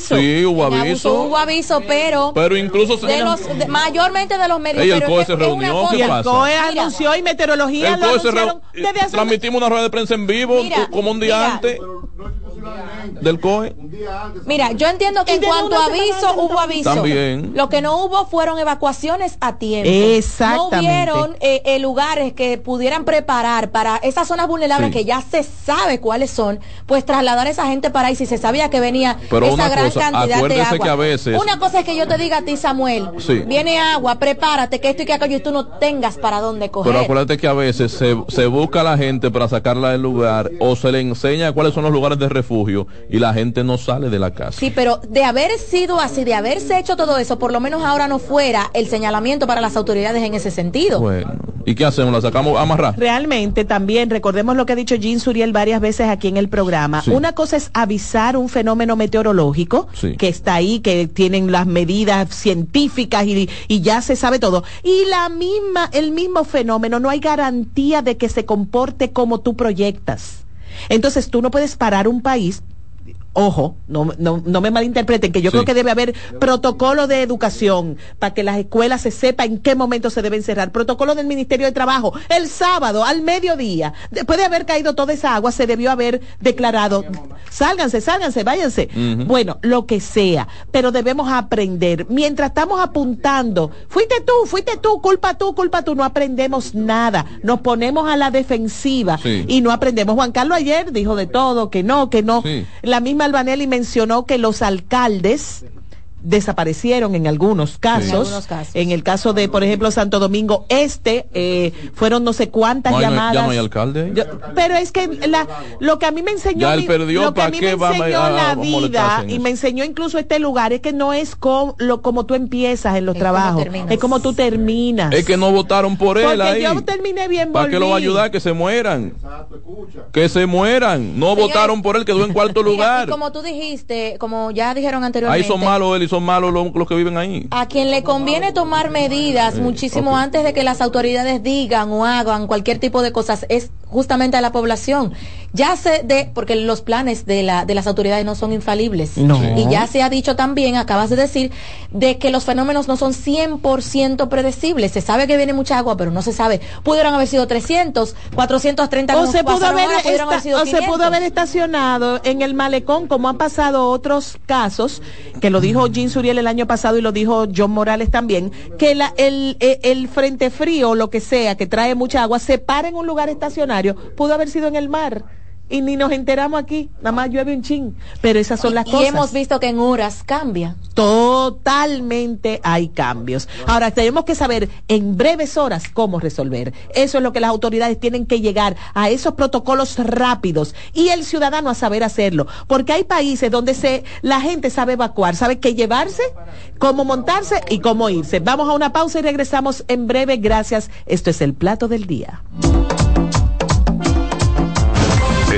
aviso. Sí, hubo aviso. abuso hubo aviso, pero, Pero incluso se- de los, de- mayormente de los medios. Ey, el COE se reunió, ¿qué Y el pasa? COE anunció y meteorología El lo COE se anunciaron reu- desde hace transmitimos una rueda de prensa en vivo Mira, como un día mira. antes del COE. Mira, yo entiendo que en cuanto a aviso, hubo aviso. También. Lo que no hubo fueron evacuaciones a tiempo. Exactamente. No hubieron eh, eh, lugares que pudieran preparar para esas zonas vulnerables Sí. que ya se sabe cuáles son, pues trasladar a esa gente para ahí si se sabía que venía Pero esa gran cosa, cantidad de agua. que a veces- Una cosa es que yo te diga a ti, Samuel, Sí. viene agua, prepárate, que esto y que aquello, y tú no tengas para dónde coger. Pero acuérdate que a veces se, se busca a la gente para sacarla del lugar o se le enseña cuáles son los lugares de refugio y la gente no sale de la casa. Sí, pero de haber sido así, de haberse hecho todo eso, por lo menos ahora no fuera el señalamiento para las autoridades en ese sentido. Bueno, ¿y qué hacemos? ¿La sacamos a amarrar? Realmente también, recordemos lo que ha dicho Jean Suriel varias veces aquí en el programa. Sí. Una cosa es avisar un fenómeno meteorológico Sí. que está ahí, que tienen las medidas científicas y, y ya se sabe todo. Y la misma, el mismo fenómeno, no hay garantía de que se comporte como tú proyectas. Entonces tú no puedes parar un país Ojo, no, no, no me malinterpreten, que yo Sí. creo que debe haber protocolo de educación para que las escuelas se sepa en qué momento se deben cerrar. Protocolo del Ministerio de Trabajo. El sábado, al mediodía, después de haber caído toda esa agua, se debió haber declarado, sálganse, sálganse, váyanse. Bueno, lo que sea, pero debemos aprender. Mientras estamos apuntando, fuiste tú, fuiste tú, culpa tú, culpa tú, no aprendemos nada. Nos ponemos a la defensiva Sí. y no aprendemos. Juan Carlos ayer dijo de todo, que no, que no. Sí. La misma Albanelli mencionó que los alcaldes desaparecieron en algunos casos. En algunos casos. En el caso de, por ejemplo, Santo Domingo Este, eh, fueron no sé cuántas No no llamadas. ya no hay alcalde ahí. Yo- pero es que la, lo que a mí me enseñó, Ya él mi- perdió, lo que a ¿pa' mí me enseñó a- la vida y me enseñó incluso este lugar es que no es co- lo, como tú empiezas en los Es como trabajos, es como tú terminas. Es que no votaron por él Porque ahí. yo terminé bien ¿Para qué lo va a ayudar? Que se mueran. Que se mueran. No votaron por él, quedó en cuarto lugar. y como tú dijiste, como ya dijeron Ahí anteriormente, son malos él y son malos los, los que viven ahí. a quien le conviene tomar medidas muchísimo ok. antes de que las autoridades digan o hagan cualquier tipo de cosas es justamente a la población. Ya se de, porque los planes de, la, de las autoridades no son infalibles. No. Y ya se ha dicho también, acabas de decir, de que los fenómenos no son 100% predecibles. Se sabe que viene mucha agua, pero no se sabe. Pudieron haber sido 300, 430 o se pudo haber, ahora, sido o se pudo 500. haber estacionado en el malecón como han pasado otros casos que lo dijo Jean Suriel el año pasado y lo dijo John Morales también que la- el, el, el frente frío o lo que sea que trae mucha agua se para en un lugar estacionario pudo haber sido en el mar y ni nos enteramos aquí nada más llueve un chin pero esas son las y cosas hemos visto que en horas cambia. Totalmente hay cambios. Ahora, tenemos que saber en breves horas cómo resolver. Eso es lo que las autoridades tienen que llegar a esos protocolos rápidos y el ciudadano a saber hacerlo. Porque hay países donde se, la gente sabe evacuar, sabe qué llevarse, cómo montarse y cómo irse. Vamos a una pausa y regresamos en breve. Gracias. Esto es el plato del día.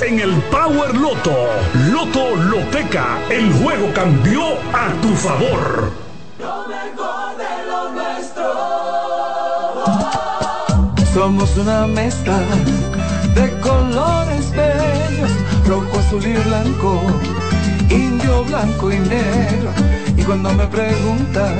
en el Power Loto. Loto Loteca, el juego cambió a tu favor. Somos una mezcla de colores bellos, rojo, azul y blanco, indio, blanco y negro. Y cuando me preguntan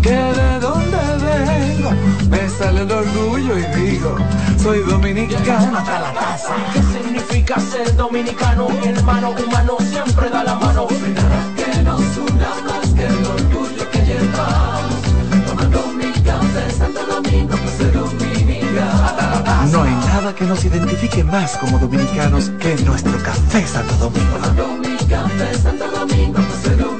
que de dónde vengo, me sale el orgullo y digo, soy dominicano hasta la casa. ¿Qué significa ser dominicano? Mi hermano humano siempre da la mano. Que nos una más que el orgullo que llevamos, tomando mi café Santo Domingo, pues ser dominicano. No hay nada que nos identifique más como dominicanos que nuestro café Santo Domingo. Tomando mi café Santo Domingo, pues ser dominicano.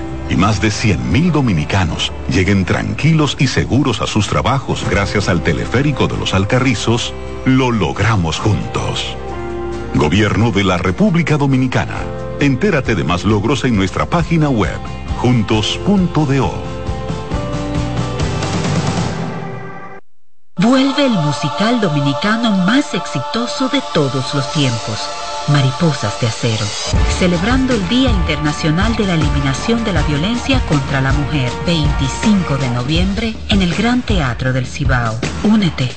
y más de 100.000 dominicanos lleguen tranquilos y seguros a sus trabajos gracias al teleférico de los Alcarrizos, lo logramos juntos. Gobierno de la República Dominicana. Entérate de más logros en nuestra página web, juntos.do. Vuelve el musical dominicano más exitoso de todos los tiempos Mariposas de Acero, celebrando el Día Internacional de la Eliminación de la Violencia contra la Mujer, 25 de noviembre, en el Gran Teatro del Cibao. Únete,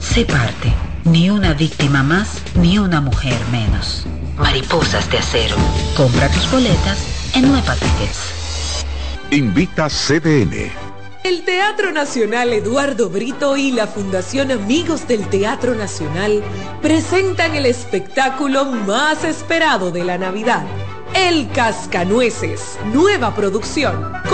sé parte. Ni una víctima más, ni una mujer menos. Mariposas de Acero. Compra tus boletas en Nueva Tickets. Invita CDN. El Teatro Nacional Eduardo Brito y la Fundación Amigos del Teatro Nacional presentan el espectáculo más esperado de la Navidad el Cascanueces, nueva producción,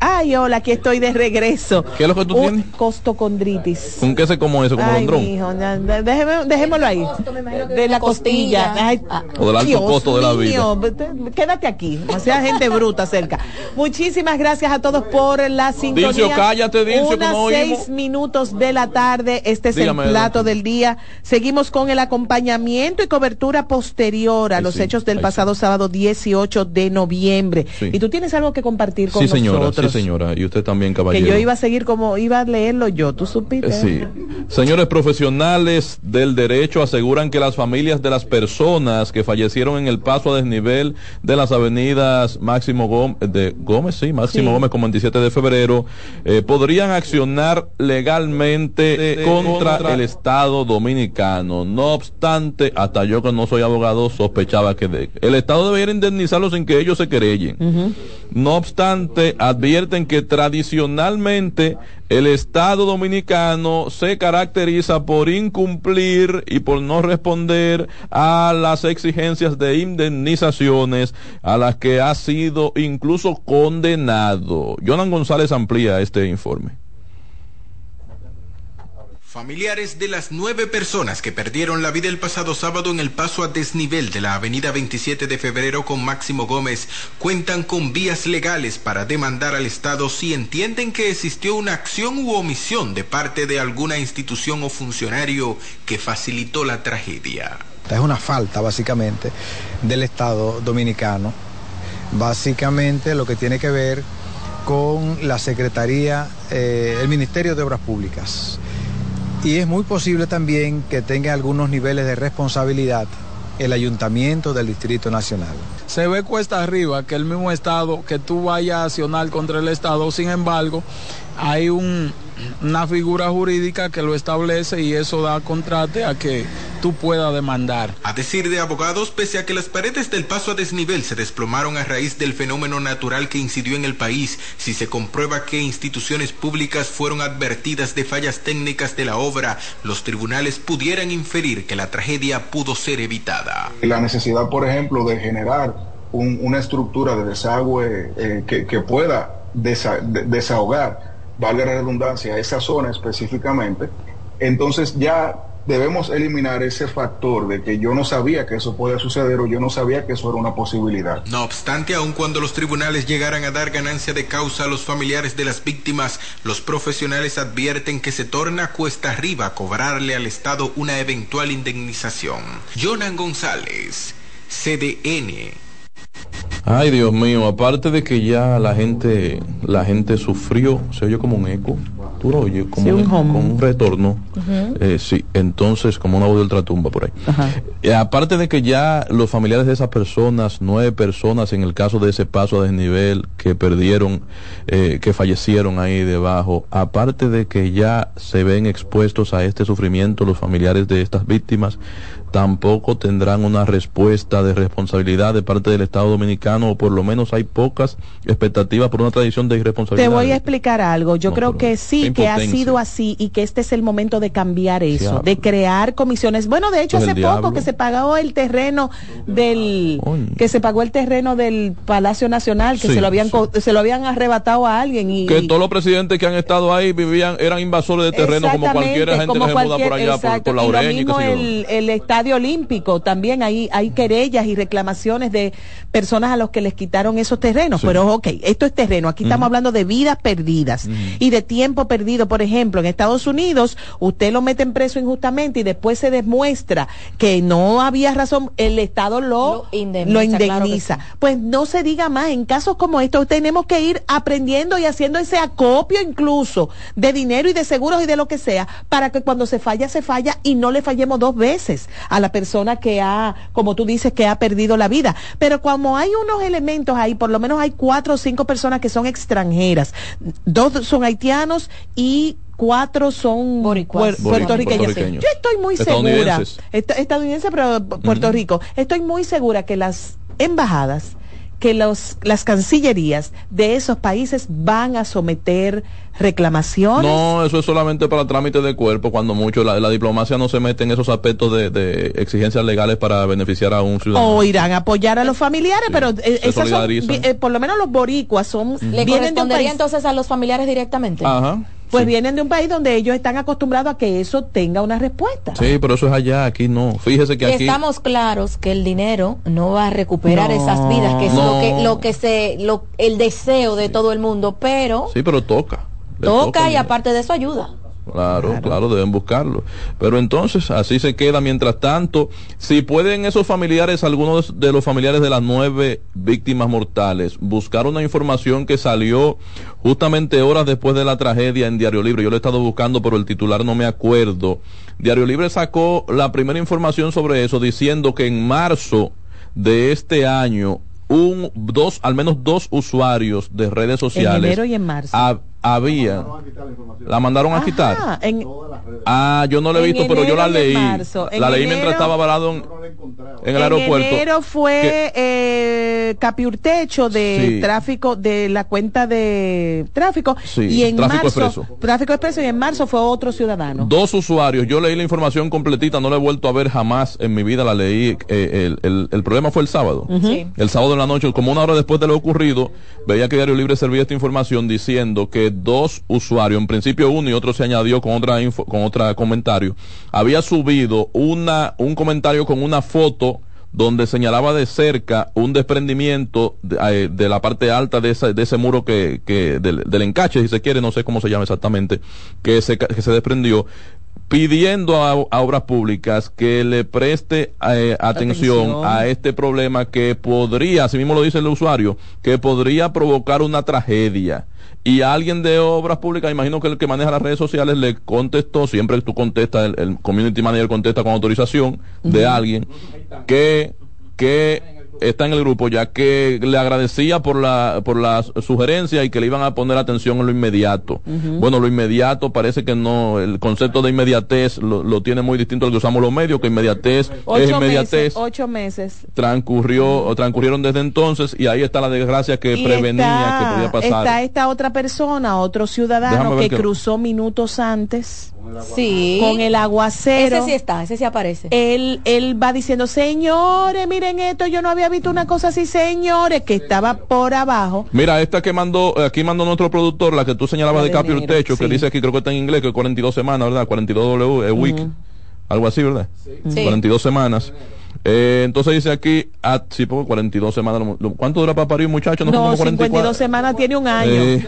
Ay, hola, aquí estoy de regreso. ¿Qué es lo que tú tienes? Costocondritis. ¿Con qué se como eso? ¿Como Ay, ya, ya, déjeme- dejémoslo ahí. De la costilla. Ay, O del alto Dios costo de la vida. mío, Quédate aquí, no sea gente bruta cerca. Muchísimas gracias a todos por la sintonía. Dilcio, cállate, Dilcio, que Unas no oímos. seis minutos de la tarde. Este es Dígame, el plato del día. Seguimos con el acompañamiento y cobertura posterior a los sí, hechos del pasado sábado 18 de noviembre. Sí. Y tú tienes algo que compartir con Sí, señora, nosotros. sí, señora. Y usted también, Que caballero. yo iba a seguir como iba a leerlo yo, tú supiste. Sí. Señores profesionales del derecho aseguran que las familias de las personas que fallecieron en el paso a desnivel de las avenidas Máximo Gómez, de Gómez, sí, Máximo Sí. Gómez como el 17 de febrero, eh, podrían accionar legalmente contra, el Estado dominicano. No obstante, hasta yo que no soy abogado sospechaba que de- el Estado debería indemnizarlos sin que ellos se querellen. No obstante, advierten que tradicionalmente el Estado dominicano se caracteriza por incumplir y por no responder a las exigencias de indemnizaciones a las que ha sido incluso condenado. Jonan González amplía este informe. Familiares de las nueve personas que perdieron la vida el pasado sábado en el paso a desnivel de la avenida 27 de febrero con Máximo Gómez cuentan con vías legales para demandar al Estado si entienden que existió una acción u omisión de parte de alguna institución o funcionario que facilitó la tragedia. Es una falta básicamente del Estado dominicano. Básicamente lo que tiene que ver con la Secretaría, eh, el Ministerio de Obras Públicas. Y es muy posible también que tenga algunos niveles de responsabilidad el Ayuntamiento del Distrito Nacional. se ve cuesta arriba que el mismo Estado, que tú vayas a accionar contra el Estado, sin embargo, hay un, una figura jurídica que lo establece y eso da contrate a que tú puedas demandar. A decir de abogados, pese a que las paredes del paso a desnivel se desplomaron a raíz del fenómeno natural que incidió en el país, si se comprueba que instituciones públicas fueron advertidas de fallas técnicas de la obra, los tribunales pudieran inferir que la tragedia pudo ser evitada. la necesidad, por ejemplo, de generar un- una estructura de desagüe eh, que, que pueda desa- de- desahogar, valga la redundancia, esa zona específicamente, entonces ya debemos eliminar ese factor de que yo no sabía que eso podía suceder o yo no sabía que eso era una posibilidad. No obstante, aun cuando los tribunales llegaran a dar ganancia de causa a los familiares de las víctimas, los profesionales advierten que se torna cuesta arriba cobrarle al Estado una eventual indemnización. Jonan González, CDN. Ay, Dios mío, aparte de que ya la gente, la gente sufrió, se oye como un eco, tú lo oyes, como, Sí, un como retorno. Eh, sí, entonces, como una voz de ultratumba por ahí. Eh, aparte de que ya los familiares de esas personas, nueve personas en el caso de ese paso a desnivel que perdieron, eh, que fallecieron ahí debajo, aparte de que ya se ven expuestos a este sufrimiento los familiares de estas víctimas, tampoco tendrán una respuesta de responsabilidad de parte del Estado Dominicano, o por lo menos hay pocas expectativas por una tradición de Te irresponsabilidad. voy a explicar algo. Yo creo que sí, que ha sido así y que este es el momento de cambiar eso, Diablo. de crear comisiones. Bueno, de hecho, hace poco que se pagó el terreno del que se pagó el terreno del Palacio Nacional, que Sí, se lo habían co- se lo habían arrebatado a alguien y que todos los presidentes que han estado ahí vivían eran invasores de terreno como cualquier gente como que se muda por allá por, exacto, por la y lo y qué mismo sé yo. el, el estadio olímpico. También hay hay querellas y reclamaciones de personas a los que les quitaron esos terrenos. Sí. pero ok esto es terreno. Aquí estamos hablando de vidas perdidas y de tiempo perdido. Por ejemplo en Estados Unidos usted lo mete en preso injustamente y después se demuestra que no había razón el Estado lo Lo indemniza, lo claro que indemniza. pues no se diga más. En casos como estos tenemos que ir aprendiendo y haciendo ese acopio incluso de dinero y de seguros y de lo que sea para que cuando se falla se falla y no le fallemos dos veces a la persona que ha como tú dices que ha perdido la vida. Pero como hay unos elementos ahí por lo menos hay cuatro o cinco personas que son extranjeras. Dos son haitianos y cuatro son Boricuas. puertorriqueños. Puertorriqueños. yo estoy muy segura estadounidense pero pu- Puerto Rico estoy muy segura que las embajadas que los, las cancillerías de esos países van a someter reclamaciones No, eso es solamente para trámite de cuerpo, cuando mucho la, la diplomacia no se mete en esos aspectos de, de exigencias legales para beneficiar a un ciudadano. o irán a apoyar a los familiares, pero eh, esas son, eh, por lo menos los boricuas son ¿Le vienen de un correspondería país, entonces a los familiares directamente? Ajá. Pues vienen de un país donde ellos están acostumbrados a que eso tenga una respuesta. Sí, pero eso es allá, aquí no. Fíjese que aquí... estamos claros que el dinero no va a recuperar No. esas vidas, que es lo que lo que se lo, el deseo de todo el mundo, pero Sí, pero toca. Le toca y aparte de eso ayuda. Claro, claro, deben buscarlo. Pero entonces, así se queda. Mientras tanto, si pueden esos familiares, algunos de los familiares de las nueve víctimas mortales, buscar una información que salió justamente horas después de la tragedia en Diario Libre. Yo lo he estado buscando, pero el titular no me acuerdo. Diario Libre sacó la primera información sobre eso, diciendo que en marzo de este año, un, dos, al menos dos usuarios de redes En sociales enero y en marzo. Había la mandaron a quitar Ah, en, Ah, yo no la he En visto, pero yo la en leí. marzo. En La leí enero- mientras estaba varado en, en el aeropuerto. enero fue eh, capiurtecho de Sí. tráfico de la cuenta de tráfico Sí, y en tráfico marzo expreso. tráfico expreso y en marzo fue otro ciudadano. Dos usuarios, yo leí la información completita, no la he vuelto a ver jamás en mi vida, la leí. eh, el, el- el problema fue el sábado. Sí. El sábado en la noche, como una hora después de lo ocurrido, veía que Diario Libre servía esta información diciendo que dos usuarios, en principio uno y otro se añadió con otra info, con otra comentario, había subido una, un comentario con una foto donde señalaba de cerca un desprendimiento de, eh, de la parte alta de, esa- de ese muro que, que del, del encache, si se quiere, no sé cómo se llama exactamente, que se, que se desprendió, pidiendo a, a obras públicas que le preste eh, atención, Atención. a este problema que podría, así mismo lo dice el usuario, que podría provocar una tragedia. Y alguien de obras públicas, imagino que el que maneja las redes sociales le contestó, siempre tú contestas, el, el community manager contesta con autorización de alguien, que, que está en el grupo, ya que le agradecía por la, por la sugerencia y que le iban a poner atención en lo inmediato. Bueno, lo inmediato parece que no, el concepto de inmediatez lo, lo tiene muy distinto al que usamos los medios, que inmediatez es inmediatez meses, ocho meses. transcurrió transcurrieron desde entonces y ahí está la desgracia que Y prevenía que podía pasar. Está esta otra persona, otro ciudadano que- cruzó minutos antes Sí. con el aguacero. Ese sí está, ese sí aparece. Él, él va diciendo, señores, miren esto, yo no había visto una cosa así, señores, que estaba por abajo. Mira, esta que mandó, aquí mandó nuestro productor, la que tú señalabas La de de Capio enero, Techo, que sí. dice aquí, creo que está en inglés, que es 42 semanas, ¿verdad? 42 W, es week. algo así, ¿verdad? Sí. 42 semanas. Eh, entonces dice aquí, ah, sí, porque 42 semanas. ¿Cuánto dura para parir un muchacho? No, No, como 52 44. semanas tiene un año. Eh,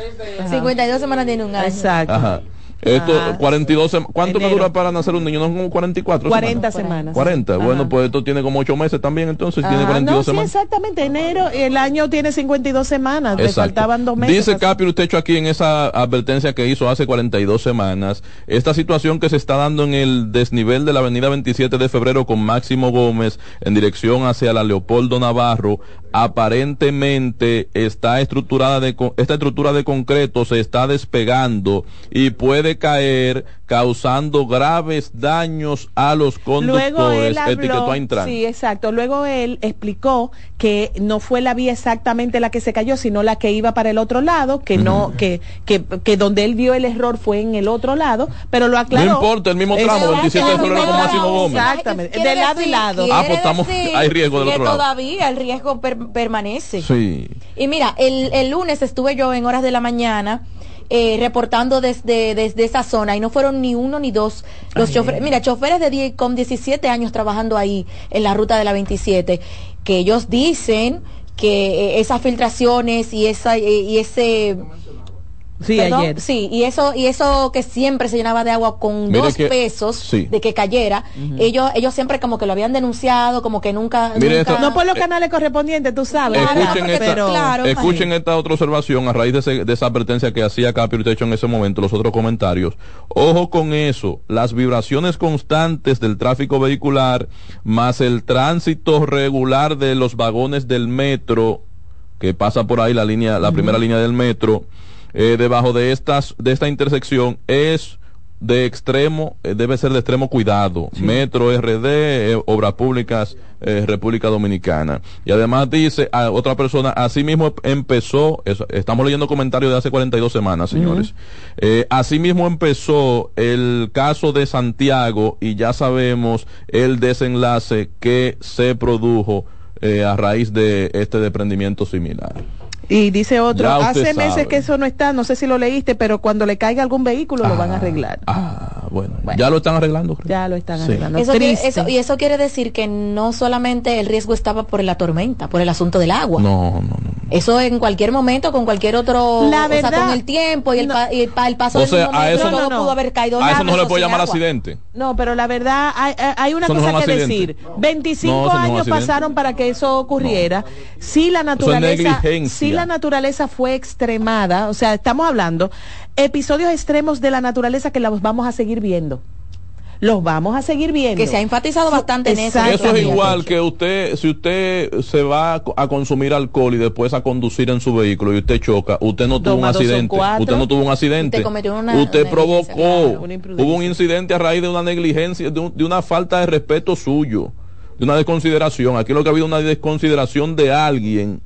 52 semanas tiene un año. Exacto. Ajá. Esto, Ah, 42 semanas. ¿Cuánto enero. dura para nacer un niño? ¿No son como 44 40 semanas. 40. Ajá. Bueno, pues esto tiene como 8 meses también, entonces tiene Ah, 42 no, sí, semanas. exactamente. Enero, el año tiene 52 semanas. Le Exacto. faltaban dos meses. Dice Capi hecho aquí en esa advertencia que hizo hace 42 semanas, esta situación que se está dando en el desnivel de la avenida 27 de febrero con Máximo Gómez en dirección hacia la Leopoldo Navarro, aparentemente está estructurada de, esta estructura de concreto se está despegando y puede caer causando graves daños a los Luego conductores, él habló, etiquetó a Intran. sí, exacto. Luego él explicó que no fue la vía exactamente la que se cayó, sino la que iba para el otro lado, que no, que, que, que donde él vio el error fue en el otro lado, pero lo aclaró. No importa, el mismo tramo, Exacto, 27 de febrero con Máximo Gómez. Exactamente, de lado y lado. Ah, pues estamos- hay riesgo del que otro lado. todavía el riesgo per- permanece. Sí. Y mira, el, el lunes estuve yo en horas de la mañana eh, reportando desde, desde esa zona y no fueron ni uno ni dos los choferes. Mira, choferes de die- con 17 años trabajando ahí en la ruta de la 27, que ellos dicen que eh, esas filtraciones y esa eh, y ese Sí, Perdón, ayer. Sí, y eso, y eso que siempre se llenaba de agua con Mire dos que- pesos sí. de que cayera, ellos, ellos siempre como que lo habían denunciado, como que nunca, Mire nunca- esto- No por los canales correspondientes, tú sabes. Escuchen, esta, Pero- claro, escuchen esta otra observación a raíz de, ese- de esa advertencia que hacía Capi Urtecho en ese momento, los otros comentarios. Ojo con eso, las vibraciones constantes del tráfico vehicular, más el tránsito regular de los vagones del metro, que pasa por ahí la línea, la primera línea del metro, eh, debajo de estas, de esta intersección es de extremo, eh, debe ser de extremo cuidado. Metro RD, eh, Obras Públicas, eh, República Dominicana. Y además dice a otra persona, así mismo empezó, estamos leyendo comentarios de hace 42 semanas, señores. Eh, así mismo empezó el caso de Santiago y ya sabemos el desenlace que se produjo a raíz de este desprendimiento similar. Y dice otro, hace meses sabe. que eso no está, no sé si lo leíste, pero cuando le caiga algún vehículo lo van a arreglar. Ah, bueno, ya lo están arreglando. creo. Ya lo están Sí. arreglando. Eso quiere- eso- y eso quiere decir que no solamente el riesgo estaba por la tormenta, por el asunto del agua. No, no, no. Eso en cualquier momento, con cualquier otro, La o sea, verdad, con el tiempo y el, pa- y el, pa- el paso O del sea, mismo a metro, eso no- no. pudo haber caído A eso no se le puede llamar agua. accidente. No, pero la verdad hay, hay- una Eso no es cosa un que accidente. decir. 25 No, eso no es un años pasaron para que eso ocurriera. Si la naturaleza, negligencia. si la naturaleza fue extremada, o sea, estamos hablando episodios extremos de la naturaleza que los vamos a seguir viendo. Los vamos a seguir viendo. Que se ha enfatizado bastante en eso. Eso es igual que usted, si usted se va a co- a consumir alcohol y después a conducir en su vehículo y usted choca, usted no tuvo un accidente. Usted no tuvo un accidente. Usted cometió una Usted negligencia, provocó. claro, una imprudencia. Hubo un incidente a raíz de una negligencia, de, un- de una falta de respeto suyo, de una desconsideración. Aquí lo que ha habido es una desconsideración de alguien,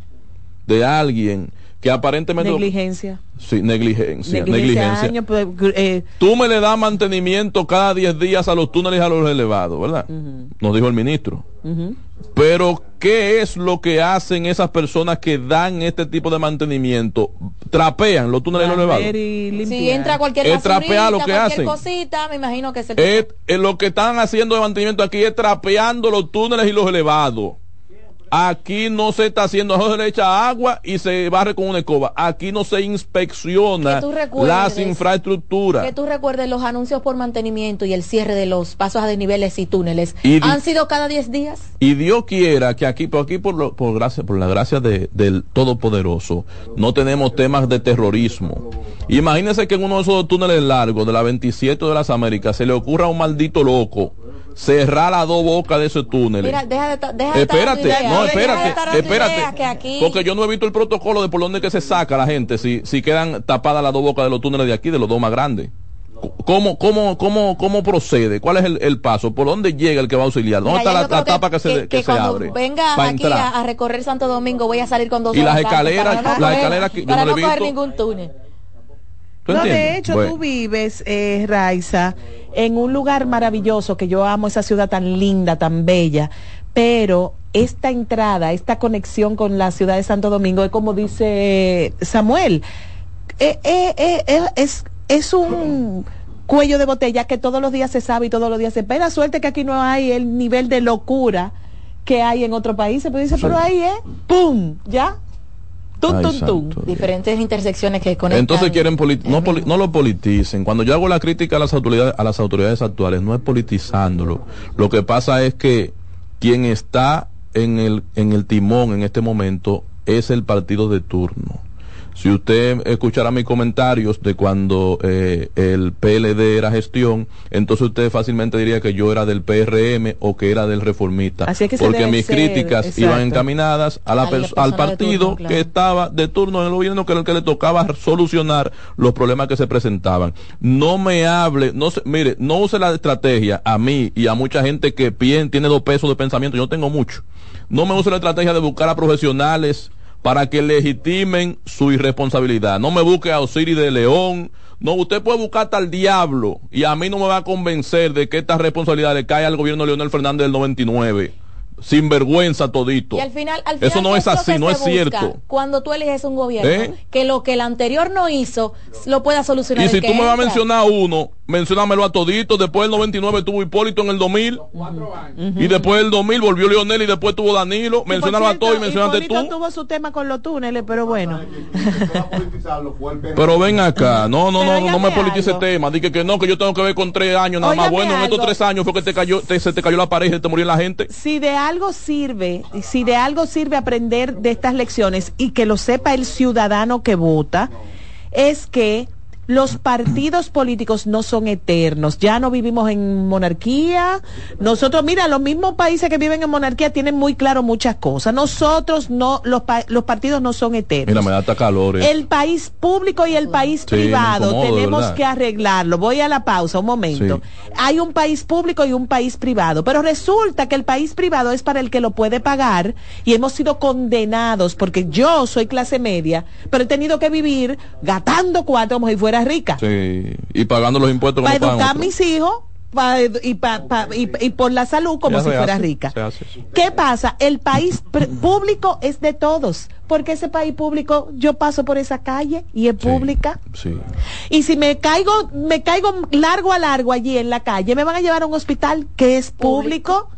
de alguien que aparentemente Negligencia. sí, negligencia, Negligencia, negligencia. años, pues, eh, Tú me le das mantenimiento cada 10 días a los túneles y a los elevados, ¿verdad? Nos dijo el ministro. Pero, ¿qué es lo que hacen esas personas que dan este tipo de mantenimiento? Trapean los túneles y los elevados. Si entra cualquier Es trapear lo que cualquier hacen. cosita, me imagino que es el Es- es lo que están haciendo de mantenimiento aquí es trapeando los túneles y los elevados. Aquí no se está haciendo, no se le echa agua y se barre con una escoba. Aquí no se inspecciona las infraestructuras. Que tú recuerdes los anuncios por mantenimiento y el cierre de los pasos a desniveles y túneles. Y ¿Han sido cada 10 días? Y Dios quiera que aquí, por aquí por, lo- por gracia, por la gracia de- del Todopoderoso, no tenemos temas de terrorismo. Imagínense que en uno de esos túneles largos de la 27 de las Américas se le ocurra a un maldito loco cerrar las dos bocas de ese túnel. Mira, deja de, deja de Espérate, no, deja de espérate, Porque yo no he visto el protocolo de por dónde que se saca la gente, si, si quedan tapadas las dos bocas de los túneles de aquí, de los dos más grandes. ¿Cómo, cómo, cómo, cómo procede? ¿Cuál es el, el paso? ¿Por dónde llega el que va a auxiliar? ¿Dónde Mira, está la, tapa que, se, que, que se cuando abre? venga aquí a, a recorrer Santo Domingo voy a salir con dos Y las escaleras- para no las coger- escaleras que yo para no no he coger visto. ningún túnel. ¿Tú No, de hecho, Bueno. tú vives, eh, Raiza, en un lugar maravilloso, que yo amo esa ciudad tan linda, tan bella, pero esta entrada, esta conexión con la ciudad de Santo Domingo, es como dice Samuel, eh, eh, eh, es, es un cuello de botella que todos los días se sabe y todos los días se espera. Suerte que aquí no hay el nivel de locura que hay en otros países. Pero dice, pero ahí es, ¡pum! ¿Ya? Tum, tum. santo. Diferentes intersecciones que conectan. Entonces quieren no, poli- no lo politicen. Cuando yo hago la crítica a las autoridades a las autoridades actuales, no es politizándolo. Lo que pasa es que quien está en el en el timón en este momento es el partido de turno. Si usted escuchara mis comentarios de cuando eh, el PLD era gestión, entonces usted fácilmente diría que yo era del PRM o que era del reformista. Así es que porque mis ser, críticas exacto. iban encaminadas a la A al partido turno, claro. que estaba de turno en el gobierno que era el que le tocaba solucionar los problemas que se presentaban. No me hable, no se, mire, no use la estrategia a mí y a mucha gente que pien- tiene dos pesos de pensamiento, yo tengo mucho. No me use la estrategia de buscar a profesionales para que legitimen su irresponsabilidad. No me busque a Osiris de León. No, usted puede buscar hasta al diablo y a mí no me va a convencer de que esta responsabilidad le cae al gobierno de Leonel Fernández del 99. Sin vergüenza todito. Y al final, al final Eso no ¿qué es así, no es cierto. Cuando tú eliges un gobierno, ¿Eh? que lo que el anterior no hizo, lo pueda solucionar. Y si tú me vas a mencionar uno, menciónamelo a todito. Después del 99 tuvo Hipólito en el 2000. Y después del 2000 volvió Leonel y después tuvo Danilo. Menciónalo a todos y mencionate Hipólito tú. tuvo su tema con los túneles, pero bueno. Pero ven acá, no, no, no, no me politice el algo. tema. Dije que no, que yo tengo que ver con tres años nada más. Bueno, en estos tres años fue que te cayó, te- se te cayó la pared y se te murió la gente. si de algo sirve, si de algo sirve aprender de estas lecciones y que lo sepa el ciudadano que vota, es que los partidos políticos no son eternos. Ya no vivimos en monarquía. Nosotros, mira, los mismos países que viven en monarquía tienen muy claro muchas cosas. Nosotros no, los, pa- los partidos no son eternos. Mira, me da calor. eh. El país público y el país Sí, privado incomodo, tenemos ¿verdad? que arreglarlo. Voy a la pausa, un momento. Hay un país público y un país privado, pero resulta que el país privado es para el que lo puede pagar y hemos sido condenados porque yo soy clase media, pero he tenido que vivir gatando cuatro como si fuera rica Sí, y pagando los impuestos para educar a mis hijos pa- y, pa- pa- y- y por la salud como Ya si fuera hace, rica. se hace, sí. ¿Qué pasa? El país pr- público es de todos, porque ese país público yo paso por esa calle y es pública. Sí. Y si me caigo, me caigo largo a largo allí en la calle, me van a llevar a un hospital que es público.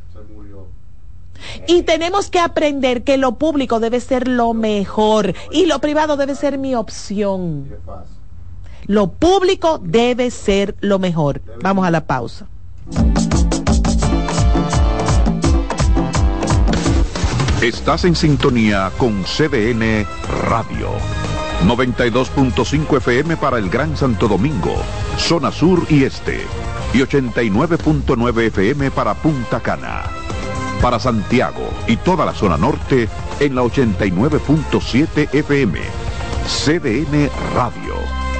Y tenemos que aprender que lo público debe ser lo mejor y lo privado debe ser mi opción. Lo público debe ser lo mejor. Vamos a la pausa. Estás en sintonía con CDN Radio. 92.5 FM para el Gran Santo Domingo, zona sur y este. Y 89.9 FM para Punta Cana. Para Santiago y toda la zona norte en la 89.7 FM. CDN Radio.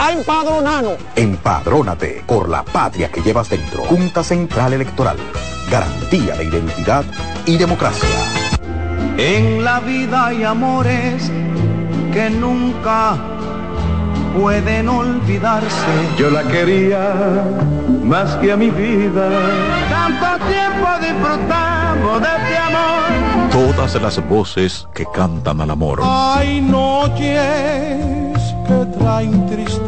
A empadronarnos. Empadrónate por la patria que llevas dentro. Junta Central Electoral. Garantía de identidad y democracia. En la vida hay amores que nunca pueden olvidarse. Yo la quería más que a mi vida. Tanto tiempo disfrutamos de este amor. Todas las voces que cantan al amor. Hay noches que traen tristeza.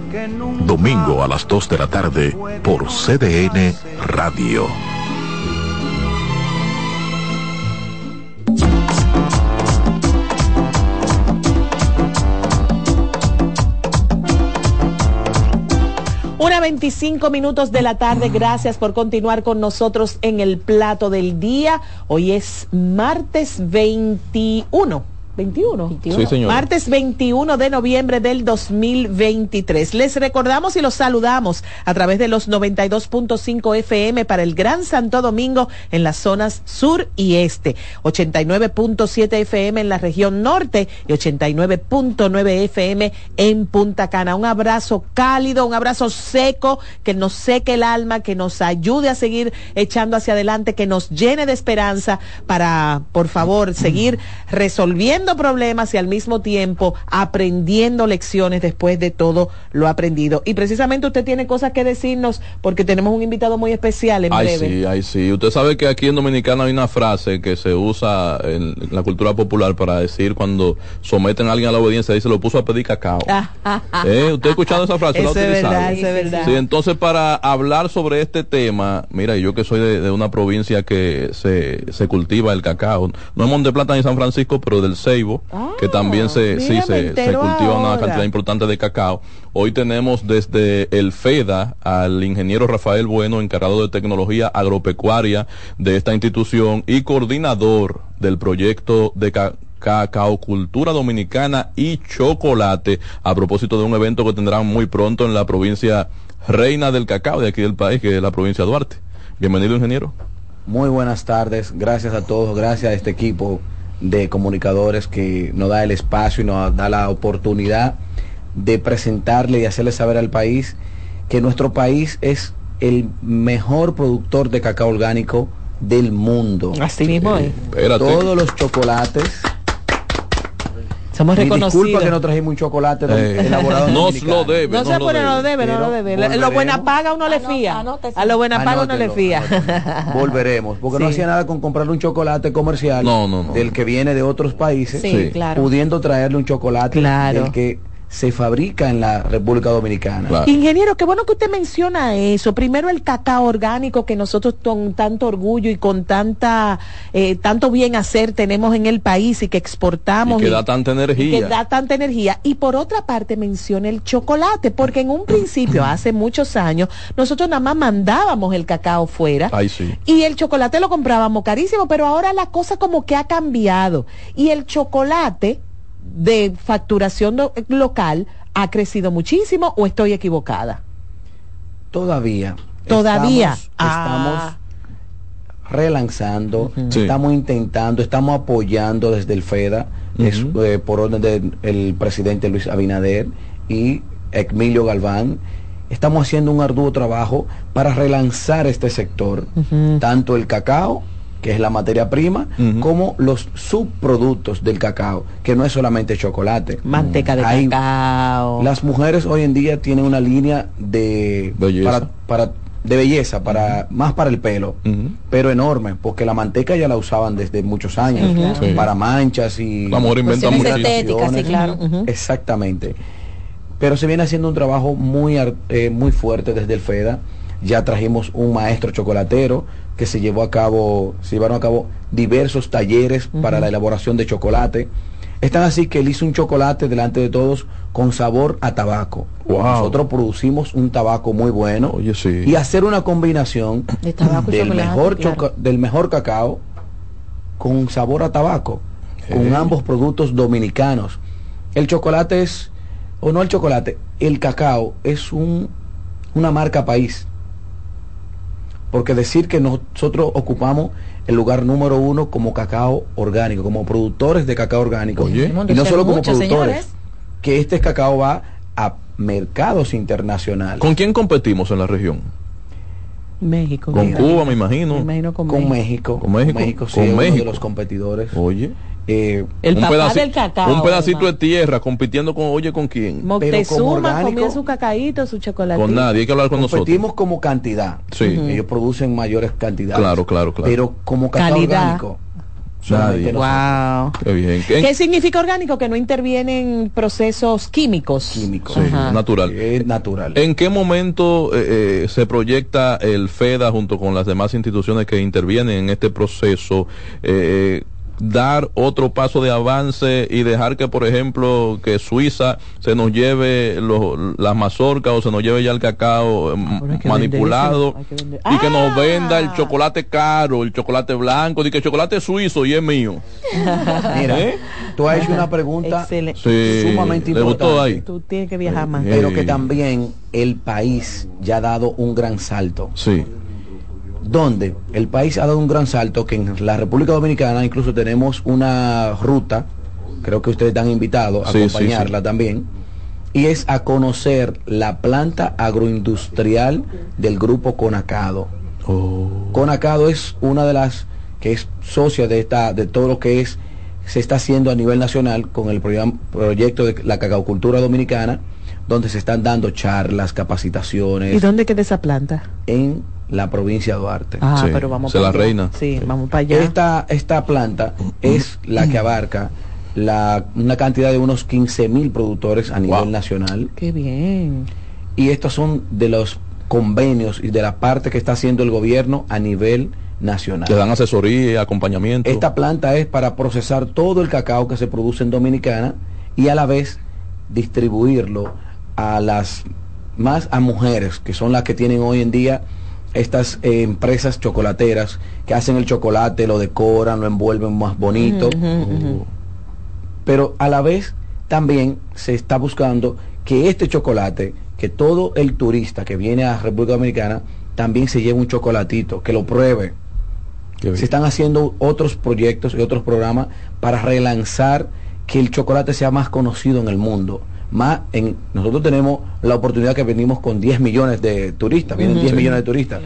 Domingo a las 2 de la tarde por CDN Radio. Una 25 minutos de la tarde. Gracias por continuar con nosotros en el plato del día. Hoy es martes 21. 21. Sí, señor. Martes 21 de noviembre del 2023. Les recordamos y los saludamos a través de los 92.5 FM para el Gran Santo Domingo en las zonas sur y este, 89.7 FM en la región norte y 89.9 FM en Punta Cana. Un abrazo cálido, un abrazo seco que nos seque el alma, que nos ayude a seguir echando hacia adelante, que nos llene de esperanza para, por favor, seguir resolviendo problemas y al mismo tiempo aprendiendo lecciones después de todo lo aprendido. Y precisamente usted tiene cosas que decirnos porque tenemos un invitado muy especial en Ay, breve. sí, ay, sí. Usted sabe que aquí en Dominicana hay una frase que se usa en la cultura popular para decir cuando someten a alguien a la obediencia, dice lo puso a pedir cacao. ¿Eh? ¿Usted ha escuchado esa frase? ¿La es verdad, eso es verdad. Sí, entonces para hablar sobre este tema, mira, yo que soy de, de una provincia que se, se cultiva el cacao, no en Monte Plata ni San Francisco, pero del Ceibo, que también se, sí, cultiva una cantidad importante de cacao. Hoy tenemos desde el FEDA al ingeniero Rafael Bueno, encargado de tecnología agropecuaria de esta institución y coordinador del proyecto de ca- cacao, cultura dominicana y chocolate, a propósito de un evento que tendrán muy pronto en la provincia reina del cacao de aquí del país, que es la provincia de Duarte. Bienvenido, ingeniero. Muy buenas tardes, gracias a todos, gracias a este equipo de comunicadores que nos da el espacio y nos da la oportunidad de presentarle y hacerle saber al país que nuestro país es el mejor productor de cacao orgánico del mundo. Así mismo. Espérate. Todos los chocolates. Somos Mi reconocidos. Disculpa que no trajimos un chocolate Eh, elaborado nos lo debe, No se pone, no lo debe, no lo debe. A lo buena paga uno le fía. A lo buena paga uno le Anótelo, fía. Volveremos, porque no hacía nada con comprarle un chocolate comercial No, no, no. del que viene de otros países, Sí, Sí. claro. pudiendo traerle un chocolate Claro. del que se fabrica en la República Dominicana. Ingeniero, qué bueno que usted menciona eso. Primero el cacao orgánico que nosotros con tanto orgullo y con tanta eh, tanto bien hacer tenemos en el país y que Y exportamos que y- da tanta y energía. que da tanta energía. Y por otra parte menciona el chocolate, porque en un principio, hace muchos años, nosotros nada más mandábamos el cacao fuera. Ay, sí. Y el chocolate lo comprábamos carísimo, pero ahora la cosa como que ha cambiado. Y el chocolate de facturación lo- local ha crecido muchísimo o estoy equivocada. Todavía. Todavía. Estamos, Ah. estamos relanzando, Sí. estamos intentando, estamos apoyando desde el FEDA, es, eh, por orden del presidente Luis Abinader y Emilio Galván. Estamos haciendo un arduo trabajo para relanzar este sector, tanto el cacao, que es la materia prima, como los subproductos del cacao, que no es solamente chocolate. Manteca de Hay- cacao. Las mujeres hoy en día tienen una línea de Belleza. para, para- de belleza, para más para el pelo, pero enorme, porque la manteca ya la usaban desde muchos años. Sí. para manchas y La mujer inventa Cuestiones muchísimo. estéticas, sí, claro. Exactamente. Pero se viene haciendo un trabajo muy, eh, muy fuerte desde el FEDA. Ya trajimos un maestro chocolatero que se llevó a cabo, se llevaron a cabo diversos talleres para la elaboración de chocolate. Es tan así que él hizo un chocolate delante de todos con sabor a tabaco. Nosotros producimos un tabaco muy bueno y hacer una combinación De tabaco y del mejor, claro. del mejor cacao con sabor a tabaco, con ambos productos dominicanos. El chocolate es, o no el chocolate, el cacao es un, una marca país. Porque decir que nosotros ocupamos el lugar número uno como cacao orgánico, como productores de cacao orgánico. Oye. Y no solo como productores, señores. que este cacao va a mercados internacionales. ¿Con quién competimos en la región? México. Con. Cuba, me imagino. Me imagino con, con México. México. Con México. sí, Con uno México. de los competidores. Oye. Eh, El un papá pedaci- del cacao, Un pedacito además. de tierra compitiendo con, oye, ¿con quién? Moctezuma comía su cacaíto, su chocolate. Con nadie, hay que hablar con nosotros. Competimos como cantidad. Sí. Ellos producen mayores cantidades. Claro, claro, claro. Pero como cacao Calidad. orgánico. Nadie. Wow. Qué bien. ¿Qué- ¿Qué significa orgánico? Que no intervienen procesos químicos. Químicos. Sí, natural. Es natural. ¿En qué momento eh, eh, se proyecta el FEDA junto con las demás instituciones que intervienen en este proceso? eh, dar otro paso de avance y dejar que, por ejemplo, que Suiza se nos lleve los- las mazorcas o se nos lleve ya el cacao eh, manipulado y que nos venda el chocolate caro, el chocolate blanco, y que el chocolate suizo y es mío. Mira, ¿Eh? tú has hecho una pregunta Sí, sumamente ¿le gustó importante. ahí? Tú tienes que viajar más. Pero que también el país ya ha dado un gran salto. Sí. Donde el país ha dado un gran salto, que en la República Dominicana incluso tenemos una ruta, creo que ustedes están invitados a Sí, sí, acompañarla también, y es a conocer la planta agroindustrial del grupo Conacado. Conacado es una de las que es socia de esta, de todo lo que es se está haciendo a nivel nacional con el programa- proyecto de la cacaucultura dominicana, donde se están dando charlas, capacitaciones ¿Y dónde queda esa planta? en la provincia de Duarte. Ah, pero vamos para allá. Sí, vamos para allá. Esta, esta planta es la que abarca la, una cantidad de unos 15 mil productores a nivel nacional. Qué bien. Y estos son de los convenios y de la parte que está haciendo el gobierno a nivel nacional. Que dan asesoría y acompañamiento. Esta planta es para procesar todo el cacao que se produce en Dominicana y a la vez distribuirlo a las más a mujeres, que son las que tienen hoy en día estas eh, empresas chocolateras que hacen el chocolate, lo decoran, lo envuelven más bonito. Pero a la vez también se está buscando que este chocolate, que todo el turista que viene a República Dominicana también se lleve un chocolatito, que lo pruebe. Se están haciendo otros proyectos y otros programas para relanzar que el chocolate sea más conocido en el mundo. Más en, nosotros tenemos la oportunidad que venimos con 10 millones de turistas, vienen Ujú. 10 Sí. millones de turistas.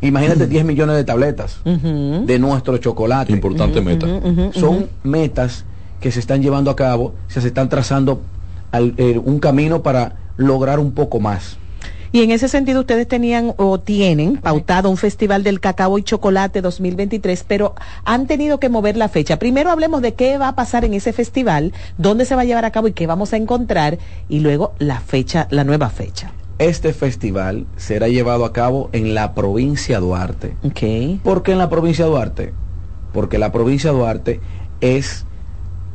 Imagínate 10 millones de tabletas de nuestro chocolate. Importante meta. Son metas que se están llevando a cabo, se, se están trazando al- eh, un camino para lograr un poco más. Y en ese sentido ustedes tenían o tienen pautado un festival del cacao y chocolate 2023, pero han tenido que mover la fecha. Primero hablemos de qué va a pasar en ese festival, dónde se va a llevar a cabo y qué vamos a encontrar, y luego la fecha, la nueva fecha. Este festival será llevado a cabo en la provincia de Duarte. ¿Por qué en la provincia de Duarte? Porque la provincia de Duarte es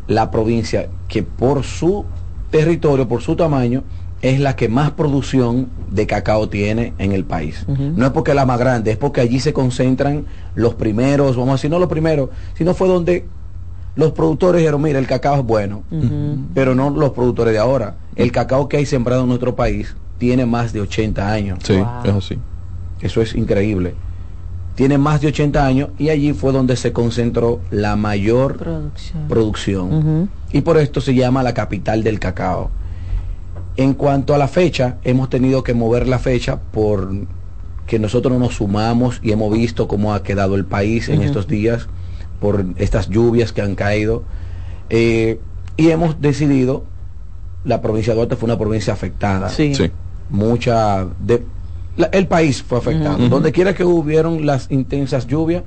la provincia que por su territorio, por su tamaño, es la que más producción de cacao tiene en el país. No es porque es la más grande, es porque allí se concentran los primeros, vamos a decir, no los primeros, sino fue donde los productores dijeron, mira, el cacao es bueno, pero no los productores de ahora. El cacao que hay sembrado en nuestro país tiene más de 80 años. Sí, es así. Eso es increíble. Tiene más de 80 años y allí fue donde se concentró la mayor producción. Y por esto se llama la capital del cacao. En cuanto a la fecha, hemos tenido que mover la fecha por que nosotros nos sumamos y hemos visto cómo ha quedado el país en estos días por estas lluvias que han caído. Eh, y hemos decidido, la provincia de Duarte fue una provincia afectada. Sí. Sí. Mucha... De, la- el país fue afectado. Donde quiera que hubieron las intensas lluvias,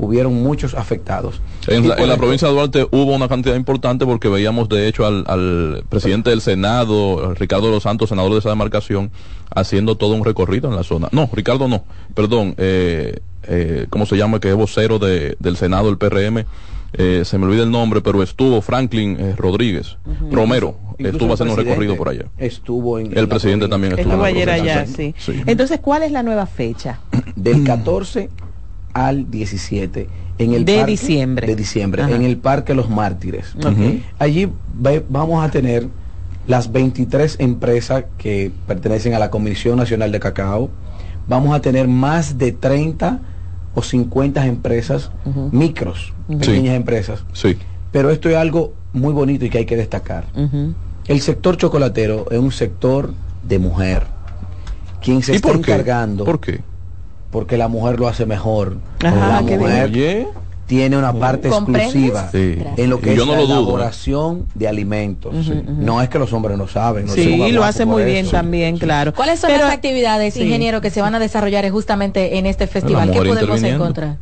hubieron muchos afectados. En la, en la provincia de Duarte hubo una cantidad importante porque veíamos de hecho al, al presidente del Senado, Ricardo Los Santos, senador de esa demarcación, haciendo todo un recorrido en la zona. No, Ricardo no, perdón, eh, eh, ¿cómo se llama? Que es vocero de, del Senado, el PRM. Eh, se me olvida el nombre, pero estuvo Franklin eh, Rodríguez, Romero, Incluso estuvo haciendo un recorrido por allá. Estuvo en, en El presidente provincia. también estuvo. Estuvo en la ayer allá, sí. Entonces, ¿cuál es la nueva fecha? del 14 al 17 en el De parque- diciembre. de diciembre Ajá. en el parque Los Mártires allí ve- vamos a tener las 23 empresas que pertenecen a la Comisión Nacional de Cacao vamos a tener más de 30 o 50 empresas micros Ujú. pequeñas empresas Sí. pero esto es algo muy bonito y que hay que destacar el sector chocolatero es un sector de mujer. Quien se ¿Y está por qué? encargando. ¿Por qué? Porque la mujer lo hace mejor. Ajá, la qué mujer tiene una parte exclusiva Sí. en lo que Y es no la dudo, ¿eh? elaboración de alimentos. No es que los hombres no saben. no se Sí, lo hace muy eso. bien también, claro. ¿Cuáles son Pero- las actividades, sí. ingeniero, que se van a desarrollar justamente en este festival? ¿Qué podemos encontrar?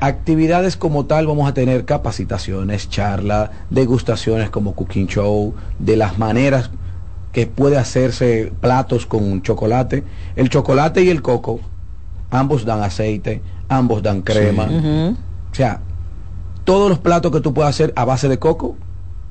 Actividades como tal vamos a tener capacitaciones, charlas, degustaciones como cooking show, de las maneras que puede hacerse platos con chocolate. El chocolate y el coco, ambos dan aceite, ambos dan crema. O sea, todos los platos que tú puedas hacer a base de coco,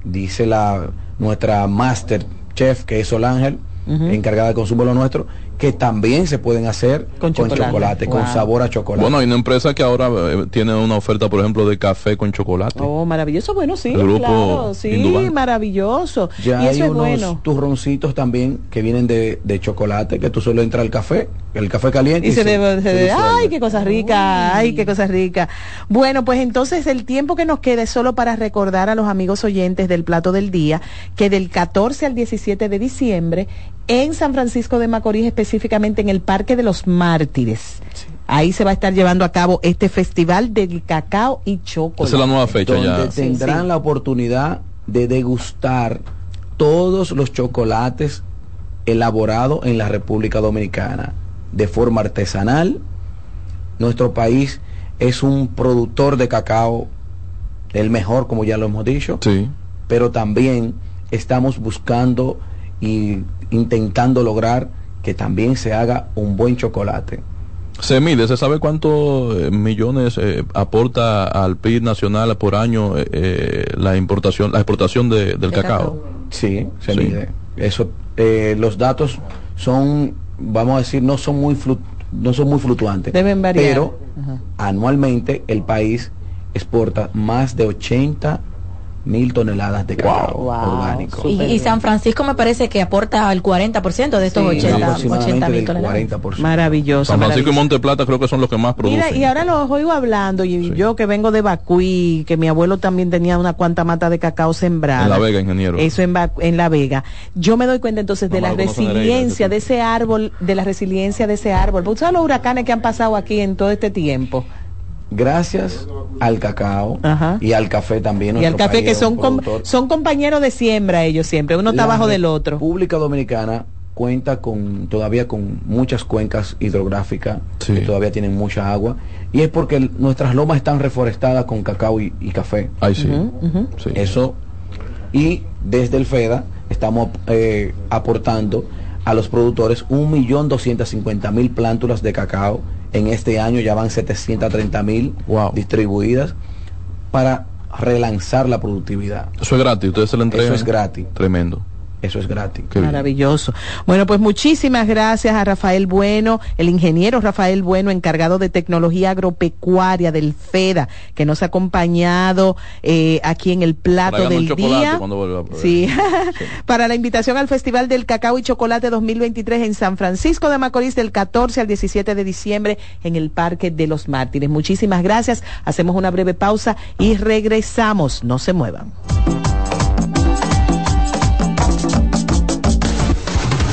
dice la nuestra master chef que es Sol Ángel, encargada de consumo de lo nuestro, que también se pueden hacer Con con chocolate. con sabor a chocolate. Bueno, hay una empresa que ahora eh, tiene una oferta, por ejemplo, de café con chocolate. Oh, maravilloso. Bueno, sí, El grupo claro. Sí, maravilloso. Ya y hay eso es unos bueno. turroncitos también que vienen de, de chocolate, que tú solo entras al café, el café caliente. Y se debe, se debe- ay, qué cosa rica, ay, qué cosa rica. Bueno, pues entonces el tiempo que nos queda es solo para recordar a los amigos oyentes del plato del día que del 14 al 17 de diciembre en San Francisco de Macorís, específicamente en el Parque de los Mártires. Ahí se va a estar llevando a cabo este festival del cacao y chocolate. Esa es la nueva fecha donde ya. tendrán sí. la oportunidad de degustar todos los chocolates elaborados en la República Dominicana de forma artesanal. Nuestro país es un productor de cacao, el mejor, como ya lo hemos dicho, Sí. pero también estamos buscando y intentando lograr que también se haga un buen chocolate. Se mide, se sabe cuántos eh, millones eh, aporta al PIB nacional por año eh, eh, la importación, la exportación de- del De cacao. cacao. Sí, se Sí. mide. Eso, eh, los datos son, vamos a decir, no son muy flu- no son muy fluctuantes. Deben variar. Pero Ajá. anualmente el país exporta más de 80 mil toneladas de cacao Wow. orgánico. Y, y San Francisco me parece que aporta el 40% de estos Sí, 80, aproximadamente 80 mil toneladas. 40%. Maravilloso. San Francisco y maravilloso. Monteplata creo que son los que más producen. Mira, y ahora los oigo hablando, y yo que vengo de Bacuí, que mi abuelo también tenía una cuanta mata de cacao sembrada. En La Vega, ingeniero. Eso en, en La Vega. Yo me doy cuenta entonces de No, la resiliencia de ese árbol, de la resiliencia de ese árbol. ¿Tú sabes los huracanes que han pasado aquí en todo este tiempo? Gracias al cacao Ajá. y al café también. Y al café que son, com- son compañeros de siembra ellos siempre, uno está abajo del otro. República Dominicana cuenta con todavía con muchas cuencas hidrográficas Sí. que todavía tienen mucha agua y es porque el- nuestras lomas están reforestadas con cacao y, y café. Ay, sí. Sí. Eso y desde el FEDA estamos eh, aportando a los productores 1.250.000 plántulas de cacao. En este año ya van 730.000 Wow. distribuidas para relanzar la productividad. Eso es gratis, ustedes se lo entregan. Eso es gratis. Tremendo. Eso es gratis. Qué bien. Maravilloso. Bueno, pues muchísimas gracias a Rafael Bueno, el ingeniero Rafael Bueno, encargado de tecnología agropecuaria del FEDA, que nos ha acompañado eh, aquí en el plato del día. a probar. Sí, para la invitación al Festival del Cacao y Chocolate 2023 en San Francisco de Macorís del 14 al 17 de diciembre en el Parque de los Mártires. Muchísimas gracias. Hacemos una breve pausa y regresamos. No se muevan.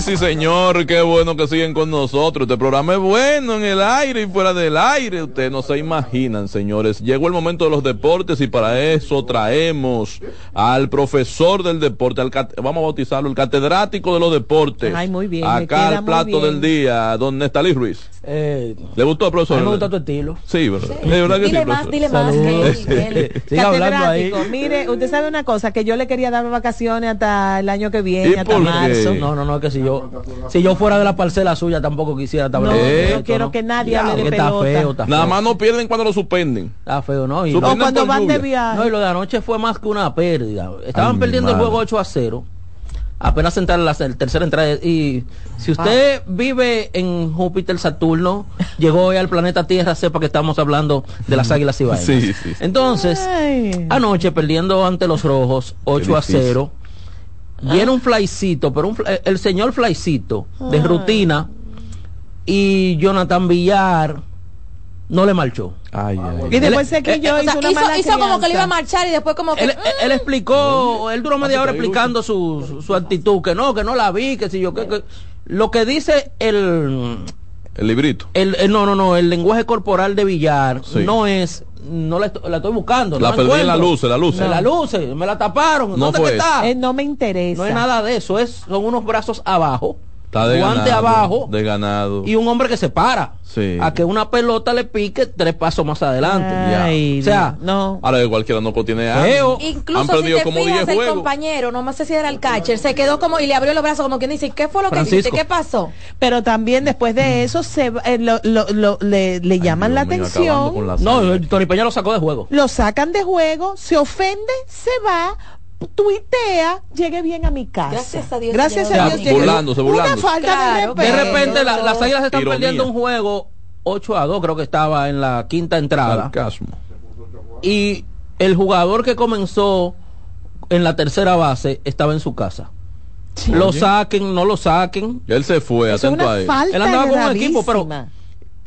Sí, señor, qué bueno que siguen con nosotros. Este programa es bueno en el aire y fuera del aire. Ustedes no se imaginan, señores. Llegó el momento de los deportes y para eso traemos al profesor del deporte, al vamos a bautizarlo, el catedrático de los deportes. Ay, muy bien, Acá el plato bien. del día, don Nestalí Ruiz. Eh, ¿Le gustó, profesor? a mí me gusta tu estilo. Sí, ¿verdad? De verdad que Dile sí, más, profesor. dile más. que él- Siga hablando ahí. Catedrático, mire, usted sabe una cosa, que yo le quería dar vacaciones hasta el año que viene, ¿Y hasta qué? marzo. No, no, no, que si yo, si yo fuera de la parcela suya tampoco quisiera estar No, esto, no quiero que nadie hable de está pelota. feo, está Nada más no pierden cuando lo suspenden. Está feo, ¿no? Y, O Suspenden cuando van de viaje. no, y lo de anoche fue más que una pérdida. Estaban Ay, perdiendo el juego 8 a 0. Apenas entrar la el tercera entrada. Y si usted vive en Júpiter, Saturno, llegó hoy al planeta Tierra, sepa que estamos hablando de las águilas y. Sí, sí, sí. Entonces, Ay. anoche perdiendo ante los rojos 8 a difícil. 0. Viene un flycito, pero un fly- el señor flycito de rutina y Jonathan Villar no le marchó. Ay, ay. Y después Él- se quilló, O sea, hizo como que le iba a marchar y después como que... Él, él explicó, él duró media hora explicando su, su, su actitud, que no, que no la vi, que si yo, que, que- lo que dice el, El librito. el, el- no, no, no, el lenguaje corporal de Villar Sí. no es, no la, estoy- la estoy buscando. La no perdí en la luz, la luz. Me la luce, me la taparon, No ¿dónde fue que está? Eh, no me interesa. No es nada de eso, es, son unos brazos abajo, Está de guante ganado. abajo De ganado. y un hombre que se para Sí. a que una pelota le pique tres pasos más adelante. Ay, o sea, no. Ahora que cualquiera no tiene. Han Incluso si te como fijas, 10 el juegos. compañero, no sé si era el catcher, se quedó como y le abrió los brazos como quien dice, ¿qué fue lo que hiciste? ¿Qué pasó? Pero también después de eso se va- eh, lo, lo- lo- le, le llaman la mío, atención, la no, Tony Peña lo sacó de juego. lo sacan de juego, se ofende, se va, tuitea, llegue bien a mi casa. Gracias a Dios Gracias a. Dios. Burlándose, Una burlándose. falta Claro, de repente la- las águilas están Ironía. perdiendo un juego 8 a 2, creo que estaba en la quinta entrada. Sarcasmo. Y el jugador que comenzó en la tercera base estaba en su casa. Lo saquen, no lo saquen. Él se fue, Eso es atento una a él. falta Él andaba con un equipo, pero- gravísima.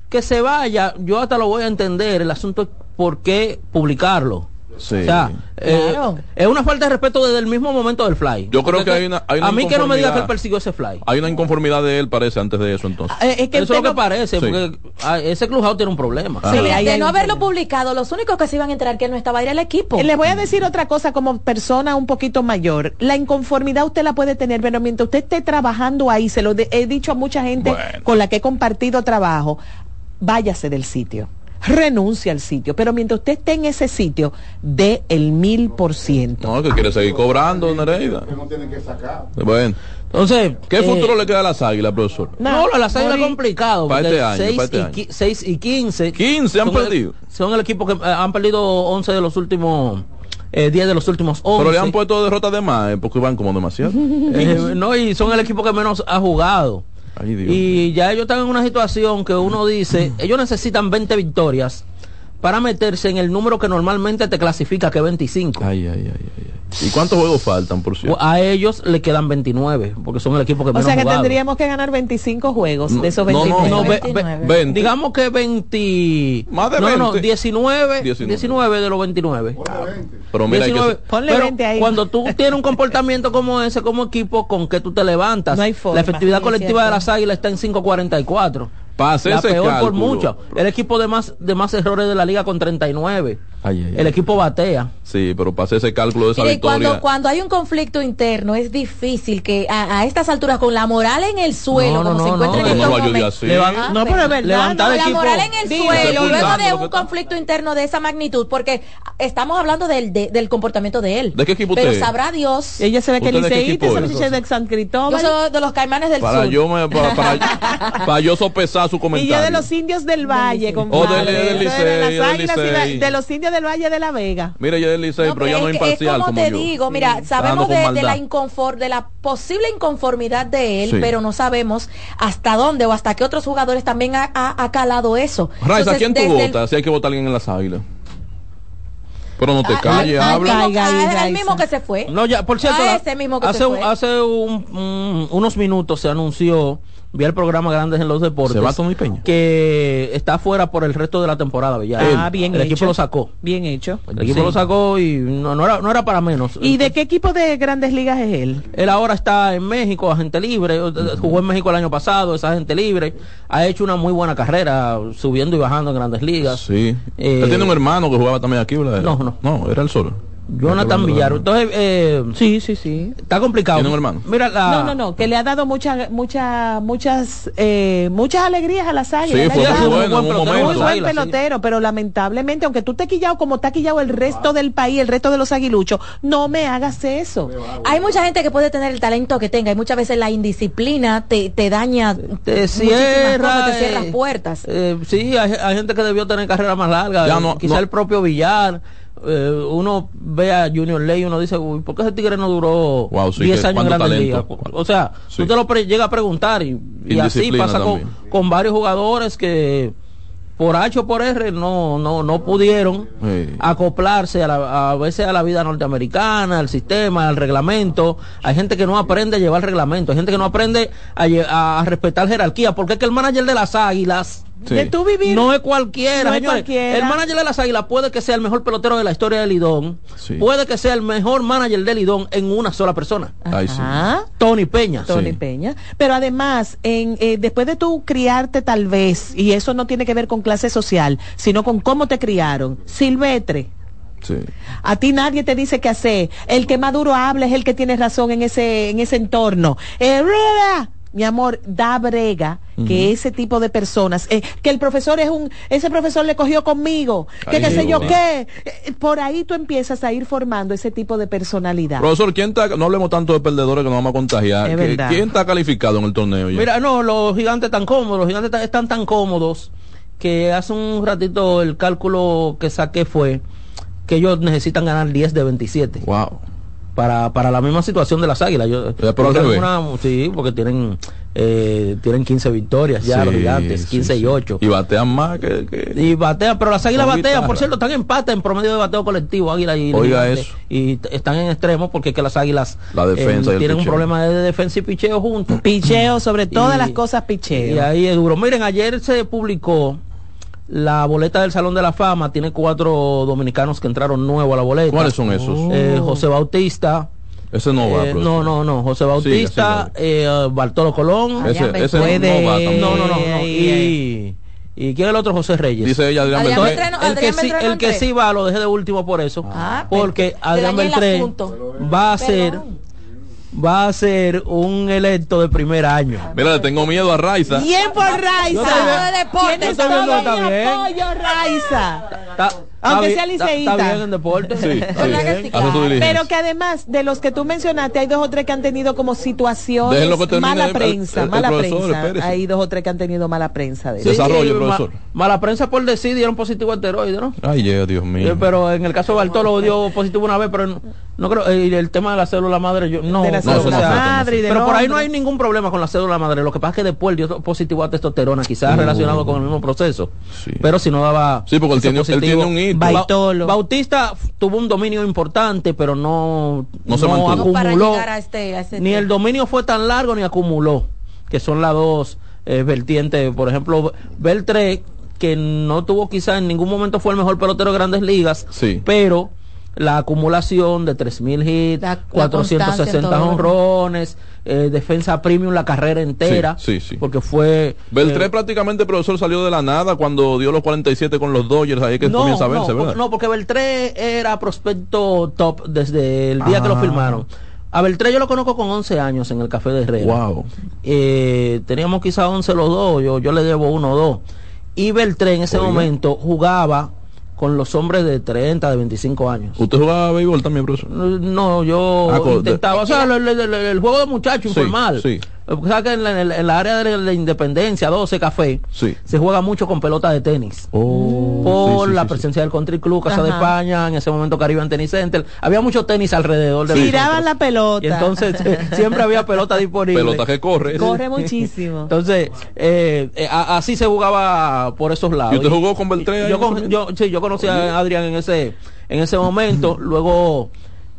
Que se vaya, yo hasta lo voy a entender. El asunto es por qué publicarlo. Sí. O sea, eh, Claro. es una falta de respeto desde el mismo momento del fly. Yo creo que hay una- hay una a mí que no me diga que él persiguió ese fly. Hay una inconformidad de él, parece, antes de eso, entonces. Eh, es que Eso es lo que parece, Sí. porque ah, ese clubhouse tiene un problema. Ah. Sí, de ahí de hay no haberlo problema. publicado, los únicos que se iban a entrar que él no estaba era el equipo. Eh, Les voy a decir otra cosa como persona un poquito mayor. La inconformidad usted la puede tener, pero mientras usted esté trabajando ahí, se lo de- he dicho a mucha gente Bueno. con la que he compartido trabajo, váyase del sitio. Renuncia al sitio, pero mientras usted esté en ese sitio, dé el mil por ciento. No, que quiere seguir cobrando, Nereida. no tienen que sacar. Bueno, Entonces, ¿qué eh, futuro le queda a las águilas, profesor? No, las águilas es complicado. Para este año, seis para este y año. qui- seis y 15. 15 han son el- perdido. son el equipo que eh, han perdido 11 de los últimos eh, 10 de los últimos 11. Pero le han puesto derrotas de más, eh, porque van como demasiado. Eh, no, y son el equipo que menos ha jugado. Ay, Dios. Y ya ellos están en una situación que uno dice, ellos necesitan 20 victorias para meterse en el número que normalmente te clasifica, que es 25. Ay, ay, ay. ¿Y cuántos juegos faltan, por cierto? A ellos le quedan 29, porque son el equipo que O menos sea ha que jugado. tendríamos que ganar 25 juegos de esos No, 29. no, no, ve- ve- 20. digamos que 20. Más de no, no, no, 20. 19, 19. 19 de los 29. Pero mira, hay que 19. ser- Ponle Pero 20 ahí. cuando tú tienes un comportamiento como ese, como equipo, ¿con que tú te levantas? No hay forma. La efectividad colectiva de las águilas está en 5.44. Hacer La peor por mucho. El equipo de más, de más errores de la liga con 39. Ay, ay, ay. El equipo batea. Sí, pero para hacer ese cálculo de esa Mire, victoria. cuando, cuando hay un conflicto interno es difícil que a, a estas alturas con la moral en el suelo, No, no, como se no, encuentra no, en no, estos no lo ayude momentos. así. Levan- Ah, no, pero es verdad. La equipo. moral en el suelo, luego de un conflicto interno de esa magnitud, porque estamos hablando del, de- del comportamiento de él. ¿De qué equipo Pero usted sabrá Dios. Ella se ve que ¿Usted de liceísta, es? muchacho de San Yo Cristóbal. soy de los caimanes del Para sur. yo, me, para, para- para yo sopesar su Y comentario. yo de los indios del Valle, con Oh, águilas y la- Licey. de los indios del Valle de la Vega. Mira, ya del Licey, No, pero ya no es, es que- es imparcial como, como te yo. digo, mira, Dando sabemos de, de la inconfor, de la posible inconformidad de él, Sí. pero no sabemos hasta dónde o hasta qué otros jugadores también ha, ha- ha calado eso. Raiza, Entonces, ¿quién tú desde el- votas? Si hay que votar a alguien en las águilas. Pero no te Ah, calles, al habla. mismo- Caiga ahí, a- Raiza. el mismo que se fue. No, ya, por cierto, A la- ese mismo que hace, se un- fue. hace un- un- unos minutos se anunció, vi el programa Grandes en los Deportes, Se va Tony Peña. que está fuera por el resto de la temporada. Ya. Ah, bien el hecho. equipo lo sacó. Bien hecho. El equipo Sí. lo sacó y no, no era, no era para menos. ¿Y de qué equipo de grandes ligas es él? Él ahora está en México, agente libre, jugó en México el año pasado, es agente libre, ha hecho una muy buena carrera, subiendo y bajando en grandes ligas. Sí. Eh, Él tiene un hermano que jugaba también aquí, ¿verdad? No, no. No, era el solo. Jonathan Villar. Entonces, eh, Sí, sí, sí. está complicado. ¿Tiene un hermano? Mira, la, No, no, no, que le ha dado muchas, muchas, muchas, eh, muchas alegrías a las águilas. Sí, ha fue muy bueno en un pelotero, momento. Muy buen Águilas, sí. pelotero, pero lamentablemente, aunque tú estés quillado como está quillado el resto del país, el resto de los aguiluchos, no me hagas eso. Hay mucha gente que puede tener el talento que tenga y muchas veces la indisciplina te, te daña te muchísimas cierra, cosas, te eh, cierra puertas. eh, sí, hay, hay gente que debió tener carrera más larga. Ya eh, no- quizá no. el propio Villar. Eh, uno ve a Junior Ley y uno dice, uy, ¿por qué ese tigre no duró Wow, sí, 10 que años en Grandes Ligas? O sea, Sí. tú te lo pre- llegas a preguntar y, y así pasa con, con varios jugadores que por H o por R no, no, no pudieron Sí. acoplarse a, la- a veces a la vida norteamericana, al sistema, al reglamento. Hay gente que no aprende a llevar reglamento, hay gente que no aprende a, a respetar jerarquía, porque es que el manager de las águilas Sí. De tú vivir. no es cualquiera, No es señores. cualquiera. El manager de las águilas puede que sea el mejor pelotero de la historia del Lidón, Sí. puede que sea el mejor manager del Lidón en una sola persona. Ay, sí. Ajá. Tony Peña. Tony Sí. Peña. Pero además, en, eh, después de tú criarte tal vez, y eso no tiene que ver con clase social, sino con cómo te criaron, Silvestre. Sí. A ti nadie te dice qué hacer. El que más duro habla es el que tiene razón en ese, en ese entorno. Eh. Mi amor, da brega que ese tipo de personas, eh, que el profesor es un, ese profesor le cogió conmigo, que qué sé yo qué, Eh, por ahí tú empiezas a ir formando ese tipo de personalidad. Profesor, ¿quién está, no hablemos tanto de perdedores que nos vamos a contagiar. Es ¿Qui- verdad. ¿Quién está calificado en el torneo ya? Mira, no, los gigantes están cómodos, los gigantes están tan cómodos que hace un ratito el cálculo que saqué fue que ellos necesitan ganar 10 de 27. Wow. Para, para la misma situación de las águilas. Yo, pero al revés. una- sí, porque tienen, eh, tienen 15 victorias ya Sí, los gigantes, sí, 15 sí. y 8. Y batean más que... que- Y batean, pero las águilas batean, guitarra. por cierto, están en empate en promedio de bateo colectivo, águila y Oiga Gigantes. eso. Y están en extremo porque es que las águilas eh, La defensa y el tienen un problema de defensa y picheo juntos. Picheo, sobre todas Y- las cosas Y picheo. ahí es duro. Miren, ayer se publicó la boleta del Salón de la Fama. Tiene cuatro dominicanos que entraron nuevo a la boleta. ¿Cuáles son esos? Eh, José Bautista. Ese no va, eh, no, no, no. José Bautista, eh, Bartolo Colón. Ese, ese Puede- no va tampoco. No, no, no. no. Ay, Y, ¿Y quién es el otro? José Reyes. Dice ella, Adrián Adrián Beltré. Beltré no- el que, sí, el que sí va lo dejé de último por eso. Ah, porque Adrián Beltré va a ser Perdón. Va a ser un electo de primer año. Mira, le tengo miedo a Raiza. Bien por Yo Raiza. estoy de deporte. Tienes Yo estoy viendo está bien. apoyo, Raiza. Está, Aunque sea liceísta. Está bien en deporte. Sí, sí. Pero que además de los que tú mencionaste, hay dos o tres que han tenido como situaciones, termine mala el- prensa, el- el mala profesor, prensa. espérese. Hay dos o tres que han tenido mala prensa de Sí, ma- profesor. Mala prensa por decir dieron positivo a esteroide, ¿no? Ay, yeah, Dios mío. Eh, pero en el caso de Bartolo dio positivo una vez, pero no, no creo. eh, y el tema de la célula madre, yo no. De la no, célula o sea, madre y del Pero por ahí no hay ningún problema con la célula madre. Lo que pasa es que después dio positivo a testosterona, quizás relacionado con el mismo proceso. Pero si no daba. Sí, porque él tiene- él tiene un Baitolo. Bautista tuvo un dominio importante, pero no, No se acumuló. llegar a este, a ese Ni el dominio fue tan largo ni acumuló, que son las dos eh, vertientes. Por ejemplo, Beltré, que no tuvo quizás en ningún momento fue el mejor pelotero de grandes ligas, Sí. pero la acumulación de 3.000 hits, La- la 460 constancia en todo. honrones, eh, defensa premium la carrera entera, Sí, sí, sí. porque fue... Beltré eh, prácticamente, profesor, salió de la nada cuando dio los 47 con los Dodgers. Ahí es que comienza a verse, no, ¿verdad? no, porque Beltré era prospecto top desde el día que lo Ah. firmaron. A Beltré yo lo conozco con 11 años en el Café de Herrera. Wow. Eh, teníamos quizá 11 los dos, yo, yo le debo uno o dos. Y Beltré en ese Oiga. momento jugaba con los hombres de 30, de 25 años. ¿Usted jugaba béisbol también, profesor? No, yo Ah, intentaba, o sea, el, el- el- el juego de muchacho Sí, informal. sí. O sea, que en la, en la- área de la Independencia, 12 Café, Sí. se juega mucho con pelota de tenis Oh, por sí, sí, la sí, presencia del Country Club, Casa de. España, en ese momento Caribe Tennis Center. Había mucho tenis alrededor de Tiraban la pelota. Y entonces eh, siempre había pelota disponible. Pelota que corre. Corre muchísimo. Entonces, eh, eh, a- así se jugaba por esos lados. ¿Y usted jugó con Beltré ahí Yo, con- yo, sí, yo conocí a Adrián en ese, en ese momento. Luego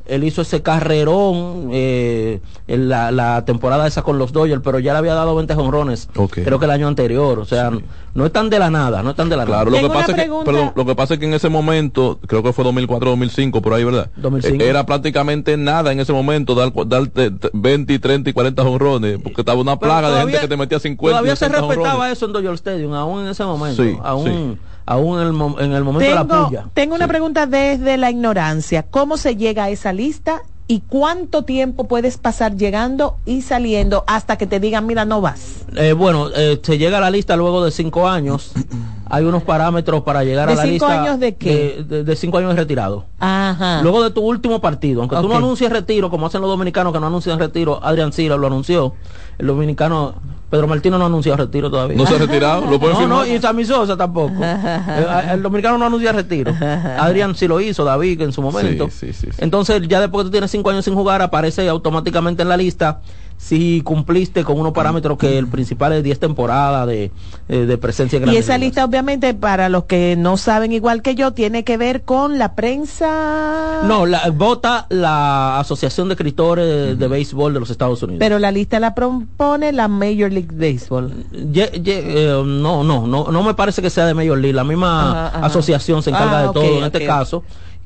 él hizo ese carrerón eh, en la, la temporada esa con los Dodgers, pero ya le había dado 20 jonrones. Creo que el año anterior. O sea, no es tan de la nada, no es tan de la Claro, nada. lo que, pasa es que, perdón, lo que pasa es que en ese momento, creo que fue 2004-2005, por ahí, ¿verdad? 2005. Eh, Era prácticamente nada en ese momento dar, dar te- te- 20, 30 y 40 honrones, porque estaba una plaga de gente que te metía 50 Todavía se 60 respetaba jonrones. eso en Dodger Stadium, aún en ese momento. Sí, aún, sí. Aún en el, mo- en el momento de la Tengo, puya. tengo una pregunta desde la ignorancia. ¿Cómo se llega a esa lista y cuánto tiempo puedes pasar llegando y saliendo hasta que te digan, mira, no vas? Eh, bueno, eh, se llega a la lista luego de cinco años. Hay unos parámetros para llegar ¿De a la cinco lista. años de qué? De, de- de cinco años de retirado. Ajá. Luego de tu último partido, aunque tú no anuncies retiro, como hacen los dominicanos que no anuncian retiro, Adrián Sila lo anunció. El dominicano, Pedro Martino no ha anunciado retiro todavía. ¿No se ha retirado? ¿Lo pueden No, firmar? no, y Sammy Sosa tampoco. el, el dominicano no anuncia retiro. Adrián sí lo hizo, David en su momento. Sí, sí, sí, sí. Entonces, ya después que tú tienes cinco años sin jugar, aparece automáticamente en la lista si cumpliste con unos parámetros que el principal es 10 temporadas de, eh, de presencia en Y esa lista, obviamente, para los que no saben igual que yo, tiene que ver con la prensa. No, la, vota la Asociación de Escritores de, de Béisbol de los Estados Unidos. Pero la lista la propone la Major League Baseball. Ye- ye- eh, no, no, no, no me parece que sea de Major League. La misma Ajá, ajá. asociación se encarga Ah, de todo en este caso.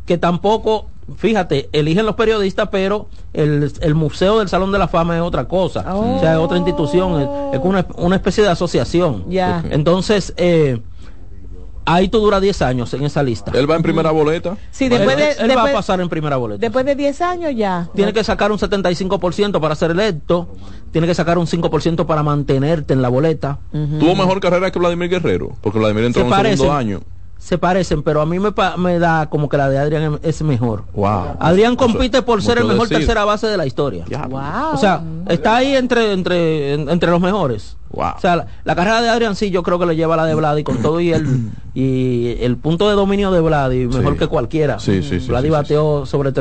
Que tampoco, fíjate, eligen los periodistas, pero el, el Museo del Salón de la Fama es otra cosa. O sea, es otra institución, es, es una, una especie de asociación. Ya. Entonces, eh, ahí tú duras 10 años en esa lista. Él va en primera boleta. Sí, después él, de, él va a pasar en primera boleta. después de 10 años ya. Tiene que sacar un 75% para ser electo. Tiene que sacar un 5% para mantenerte en la boleta. Tuvo mejor carrera que Vladimir Guerrero, porque Vladimir entró Se en un segundo año. Se parecen, pero a mí me, pa- me da como que la de Adrián es mejor. Wow. Adrián compite por ser el mejor decir. tercera base de la historia. Wow. O sea, está ahí entre entre en- entre los mejores. Wow. O sea, la, la carrera de Adrián sí yo creo que le lleva a la de Vladi con todo y el y el punto de dominio de Vladi mejor Sí. que cualquiera. Sí, sí, sí, Vladi sí, sí, bateó sobre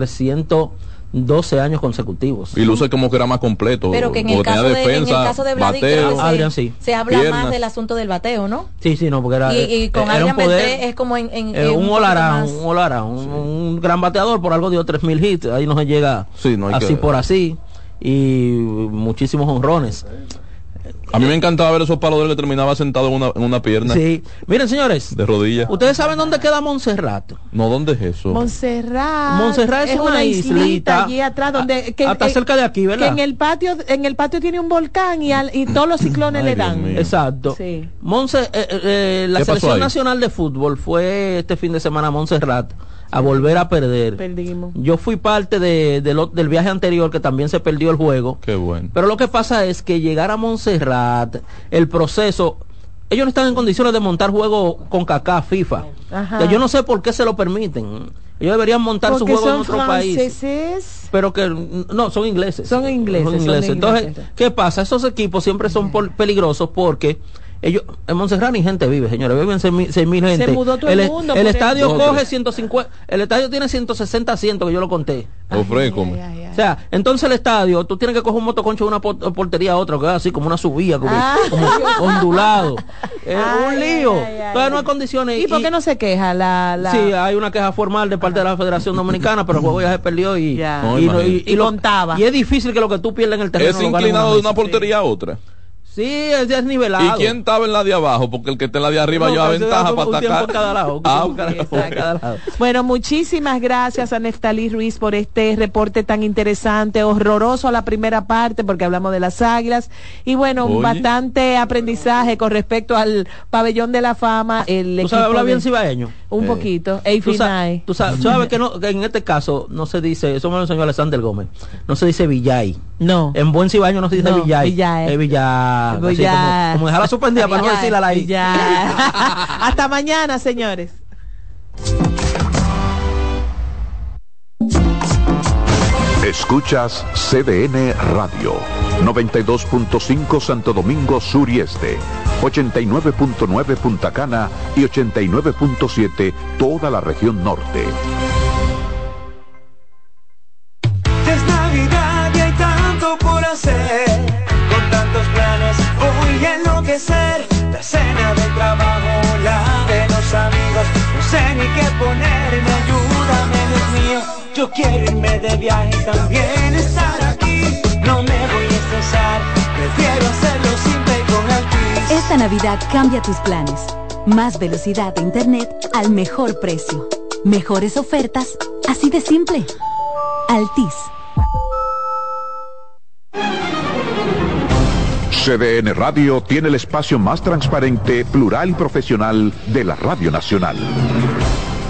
312 años consecutivos. Y luce como que era más completo. Pero que en el caso de, en el caso de bateo. se, Adrián sí. se habla Piernas. más del asunto del bateo, ¿no? Sí, sí, no, porque era, y, y con era Adrián un poder, es como en, en- eh, un olarán, un olarán, un, un gran bateador, por algo dio 3000 hits, ahí no se llega Sí, no hay así que- por así y muchísimos honrones. A mí me encantaba ver esos palos de él que terminaba sentado en una, en una pierna Sí. Miren, señores, de rodilla. ustedes saben dónde queda Montserrat. No, ¿dónde es eso? Montserrat. Montserrat es una islita, allí atrás donde que, hasta eh, cerca de aquí, que ¿verdad? en el patio en el patio tiene un volcán y, al- y todos los ciclones Ay, le Dios dan. mío. Exacto. Sí. Monse, eh, eh, eh, la ¿Qué pasó selección ahí? nacional de fútbol fue este fin de semana a Montserrat a volver a perder. Perdimos. Yo fui parte de- de lo- del viaje anterior que también se perdió el juego. Qué bueno. Pero lo que pasa es que llegar a Montserrat, el proceso, ellos no están en condiciones de montar juego con Kaká FIFA. Ajá. O sea, yo no sé por qué se lo permiten. Ellos deberían montar su Porque juego en otro país. franceses. Pero que no, son ingleses. Son ingleses, son de Entonces. ¿qué pasa? Esos equipos siempre son por- peligrosos porque ellos en Montserrat ni gente vive, señores, viven seis mil, seis mil gente. mudó todo el mundo el estadio eso. coge 150, el estadio tiene 160 asientos que yo lo conté. Ofrécome. O sea, entonces el estadio, tú tienes que coger un motoconcho de una por- portería a otra, que es así como una subida, como, Ah. como ondulado. Es Ay, un lío. ay, ay, ay. Todavía no hay condiciones. ¿Y por qué no se queja la, la... Sí, hay una queja formal de parte de la Federación Dominicana, pero el juego ya se perdió y, y, no- y lo- y es difícil que lo que tú pierdas en el terreno Es inclinado de una portería a otra. Sí, es desnivelado. ¿Y quién estaba en la de abajo? Porque el que está en la de arriba No, lleva ventaja para atacar. cada lado, Ah, cada- lado. Bueno, muchísimas gracias a Neftalí Ruiz por este reporte tan interesante, horroroso a la primera parte porque hablamos de las águilas y bueno, Oye. bastante aprendizaje con respecto al pabellón de la fama. El ¿Tú sabes hablar bien cibaeño? Un Eh. poquito. Tú, Eifi sa- Nai. tú sa- sabes que, no, que en este caso no se dice, eso me lo enseñó Alexander Gómez, no se dice Villay. No. En buen cibaño no se dice No, Villay. Villay. Es Villay. Así Villay. Como, como dejarla suspendida para no decirla ahí. Villay. Hasta mañana, señores. Escuchas CDN Radio, 92.5 Santo Domingo Sur y Este, 89.9 Punta Cana y 89.7 toda la región norte. Ni qué ponerme, ayúdame, Dios mío. Yo quiero irme de viaje y también estar aquí. No me voy a estresar, prefiero hacerlo simple y con Altis. Esta Navidad cambia tus planes. Más velocidad de internet al mejor precio. Mejores ofertas, así de simple. Altis. CDN Radio tiene el espacio más transparente, plural y profesional de la Radio Nacional.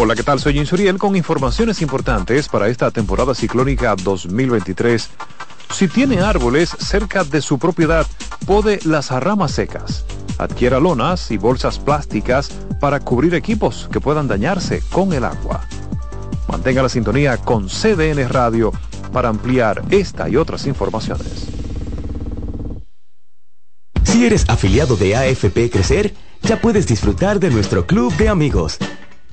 Hola, ¿qué tal? Soy Insuriel con informaciones importantes para esta temporada ciclónica 2023. Si tiene árboles cerca de su propiedad, pode las ramas secas. Adquiera lonas y bolsas plásticas para cubrir equipos que puedan dañarse con el agua. Mantenga la sintonía con CDN Radio para ampliar esta y otras informaciones. Si eres afiliado de AFP Crecer, ya puedes disfrutar de nuestro club de amigos.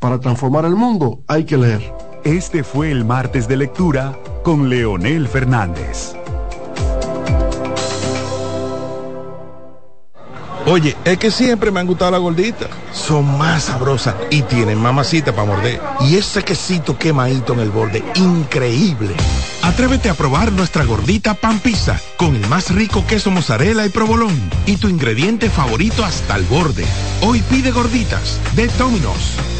Para transformar el mundo hay que leer. Este fue el martes de lectura con Leonel Fernández. Oye, es que siempre me han gustado las gorditas. Son más sabrosas y tienen mamacita para morder. Y ese quesito quemadito en el borde, increíble. Atrévete a probar nuestra gordita pan pizza con el más rico queso mozzarella y provolón y tu ingrediente favorito hasta el borde. Hoy pide gorditas de Domino's.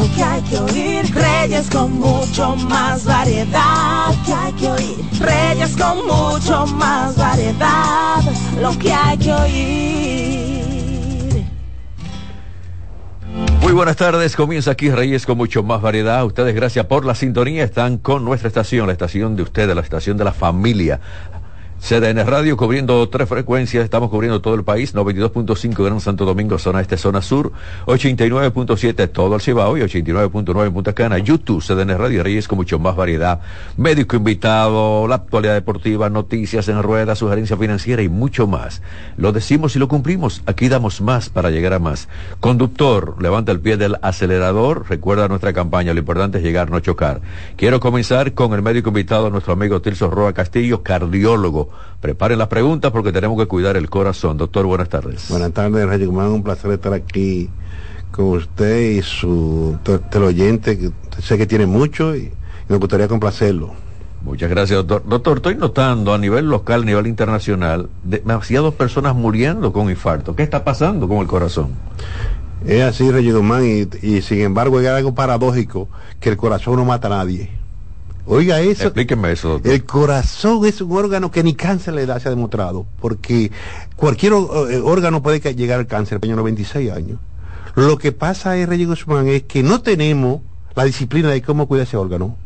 Lo que hay que oír. Reyes con mucho más variedad. Lo que hay que oír. Reyes con mucho más variedad. Lo que hay que oír. Muy buenas tardes, comienza aquí Reyes con mucho más variedad. Ustedes, gracias por la sintonía, están con nuestra estación, la estación de ustedes, la estación de la familia. CDN Radio cubriendo tres frecuencias, estamos cubriendo todo el país, 92.5 Gran Santo Domingo, zona este, zona sur, 89.7 todo el Cibao y 89.9 en Punta Cana, YouTube, CDN Radio Reyes con mucho más variedad, médico invitado, la actualidad deportiva, noticias en ruedas, sugerencia financiera y mucho más. Lo decimos y lo cumplimos, aquí damos más para llegar a más. Conductor, levanta el pie del acelerador, recuerda nuestra campaña, lo importante es llegar, no chocar. Quiero comenzar con el médico invitado, nuestro amigo Tilso Roa Castillo, cardiólogo. Preparen las preguntas porque tenemos que cuidar el corazón. Doctor, buenas tardes. Buenas tardes, Guzmán. Un placer estar aquí con usted y su teleoyente, que sé que tiene mucho y me gustaría complacerlo. Muchas gracias, doctor. Doctor, estoy notando a nivel local, a nivel internacional, demasiadas personas muriendo con infarto. ¿Qué está pasando con el corazón? Es así, Reyes Guzmán, y, y sin embargo hay algo paradójico, que el corazón no mata a nadie. Oiga eso. Explíqueme eso, doctor. El corazón es un órgano que ni cáncer le da, se ha demostrado, porque cualquier eh, órgano puede llegar al cáncer, año 96 años. Lo que pasa es, Reyes Guzmán, es que no tenemos la disciplina de cómo cuidar ese órgano.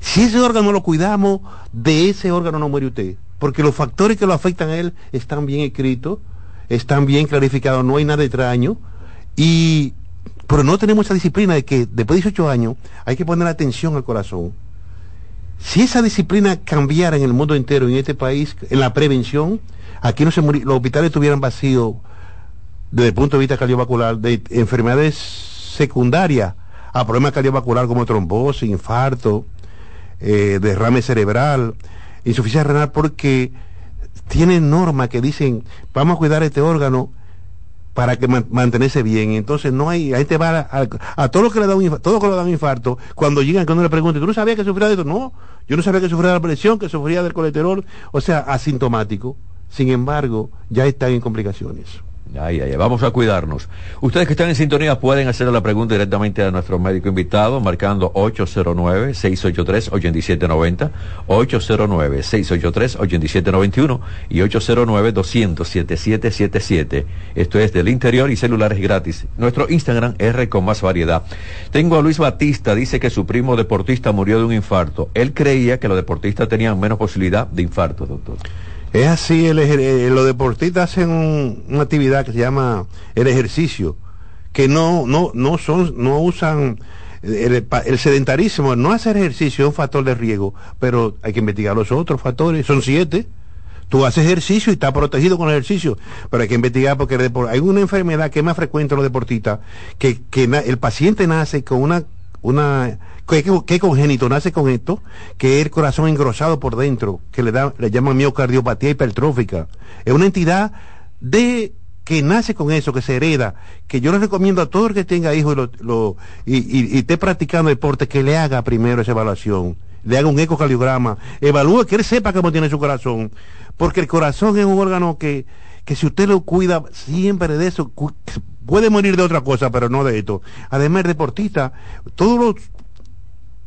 Si ese órgano lo cuidamos, de ese órgano no muere usted, porque los factores que lo afectan a él están bien escritos, están bien clarificados, no hay nada extraño, y pero no tenemos esa disciplina de que después de 18 años hay que poner atención al corazón si esa disciplina cambiara en el mundo entero, en este país, en la prevención, aquí no se los hospitales estuvieran vacíos desde el punto de vista cardiovascular, de enfermedades secundarias a problemas cardiovasculares como trombosis, infarto, eh, derrame cerebral, insuficiencia renal, porque tienen normas que dicen, vamos a cuidar este órgano para que mantenerse bien. Entonces no hay, ahí te va a, a, todos los que le dan un infarto, que le dan un infarto, cuando llegan, cuando le preguntan, ¿tú no sabías que sufría de esto? No, yo no sabía que sufría de la presión, que sufría del colesterol, o sea, asintomático. Sin embargo, ya están en complicaciones. Vamos a cuidarnos. Ustedes que están en sintonía pueden hacer la pregunta directamente a nuestro médico invitado marcando 809-683-8790, 809-683-8791 y 809-200-7777. Esto es del interior y celulares gratis. Nuestro Instagram R con más variedad. Tengo a Luis Batista, dice que su primo deportista murió de un infarto. Él creía que los deportistas tenían menos posibilidad de infarto, doctor. Es así, el, eh, los deportistas hacen una actividad que se llama el ejercicio, que no, no, no son, no usan el, el, sedentarismo, no hacer ejercicio es un factor de riesgo, pero hay que investigar los otros factores, son siete, Tú haces ejercicio y estás protegido con el ejercicio, pero hay que investigar porque el hay una enfermedad que es más frecuente en los deportistas, que, que el paciente nace con una, una que, que- congénito nace con esto, que es el corazón engrosado por dentro, que le da, le llaman miocardiopatía hipertrófica. Es una entidad de que nace con eso, que se hereda, que yo les recomiendo a todo el que tenga hijos y, lo- lo- y, y- y esté practicando deporte, que le haga primero esa evaluación, le haga un ecocardiograma, evalúe que él sepa cómo tiene su corazón, porque el corazón es un órgano que, que si usted lo cuida siempre de eso, puede morir de otra cosa, pero no de esto. Además, el deportista, todos los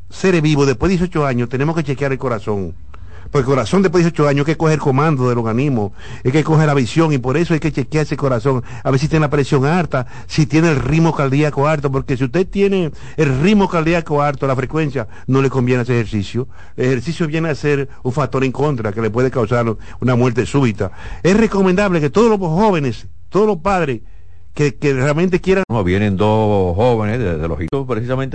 seres vivos después de 18 años tenemos que chequear el corazón. Porque el corazón después de 18 años hay que coger el comando del organismo, hay que coger la visión y por eso hay que chequear ese corazón, a ver si tiene la presión alta, si tiene el ritmo cardíaco alto, porque si usted tiene el ritmo cardíaco alto, la frecuencia, no le conviene hacer ejercicio. El ejercicio viene a ser un factor en contra que le puede causar una muerte súbita. Es recomendable que todos los jóvenes, todos los padres que, que realmente quieran. No, vienen dos jóvenes de, de los precisamente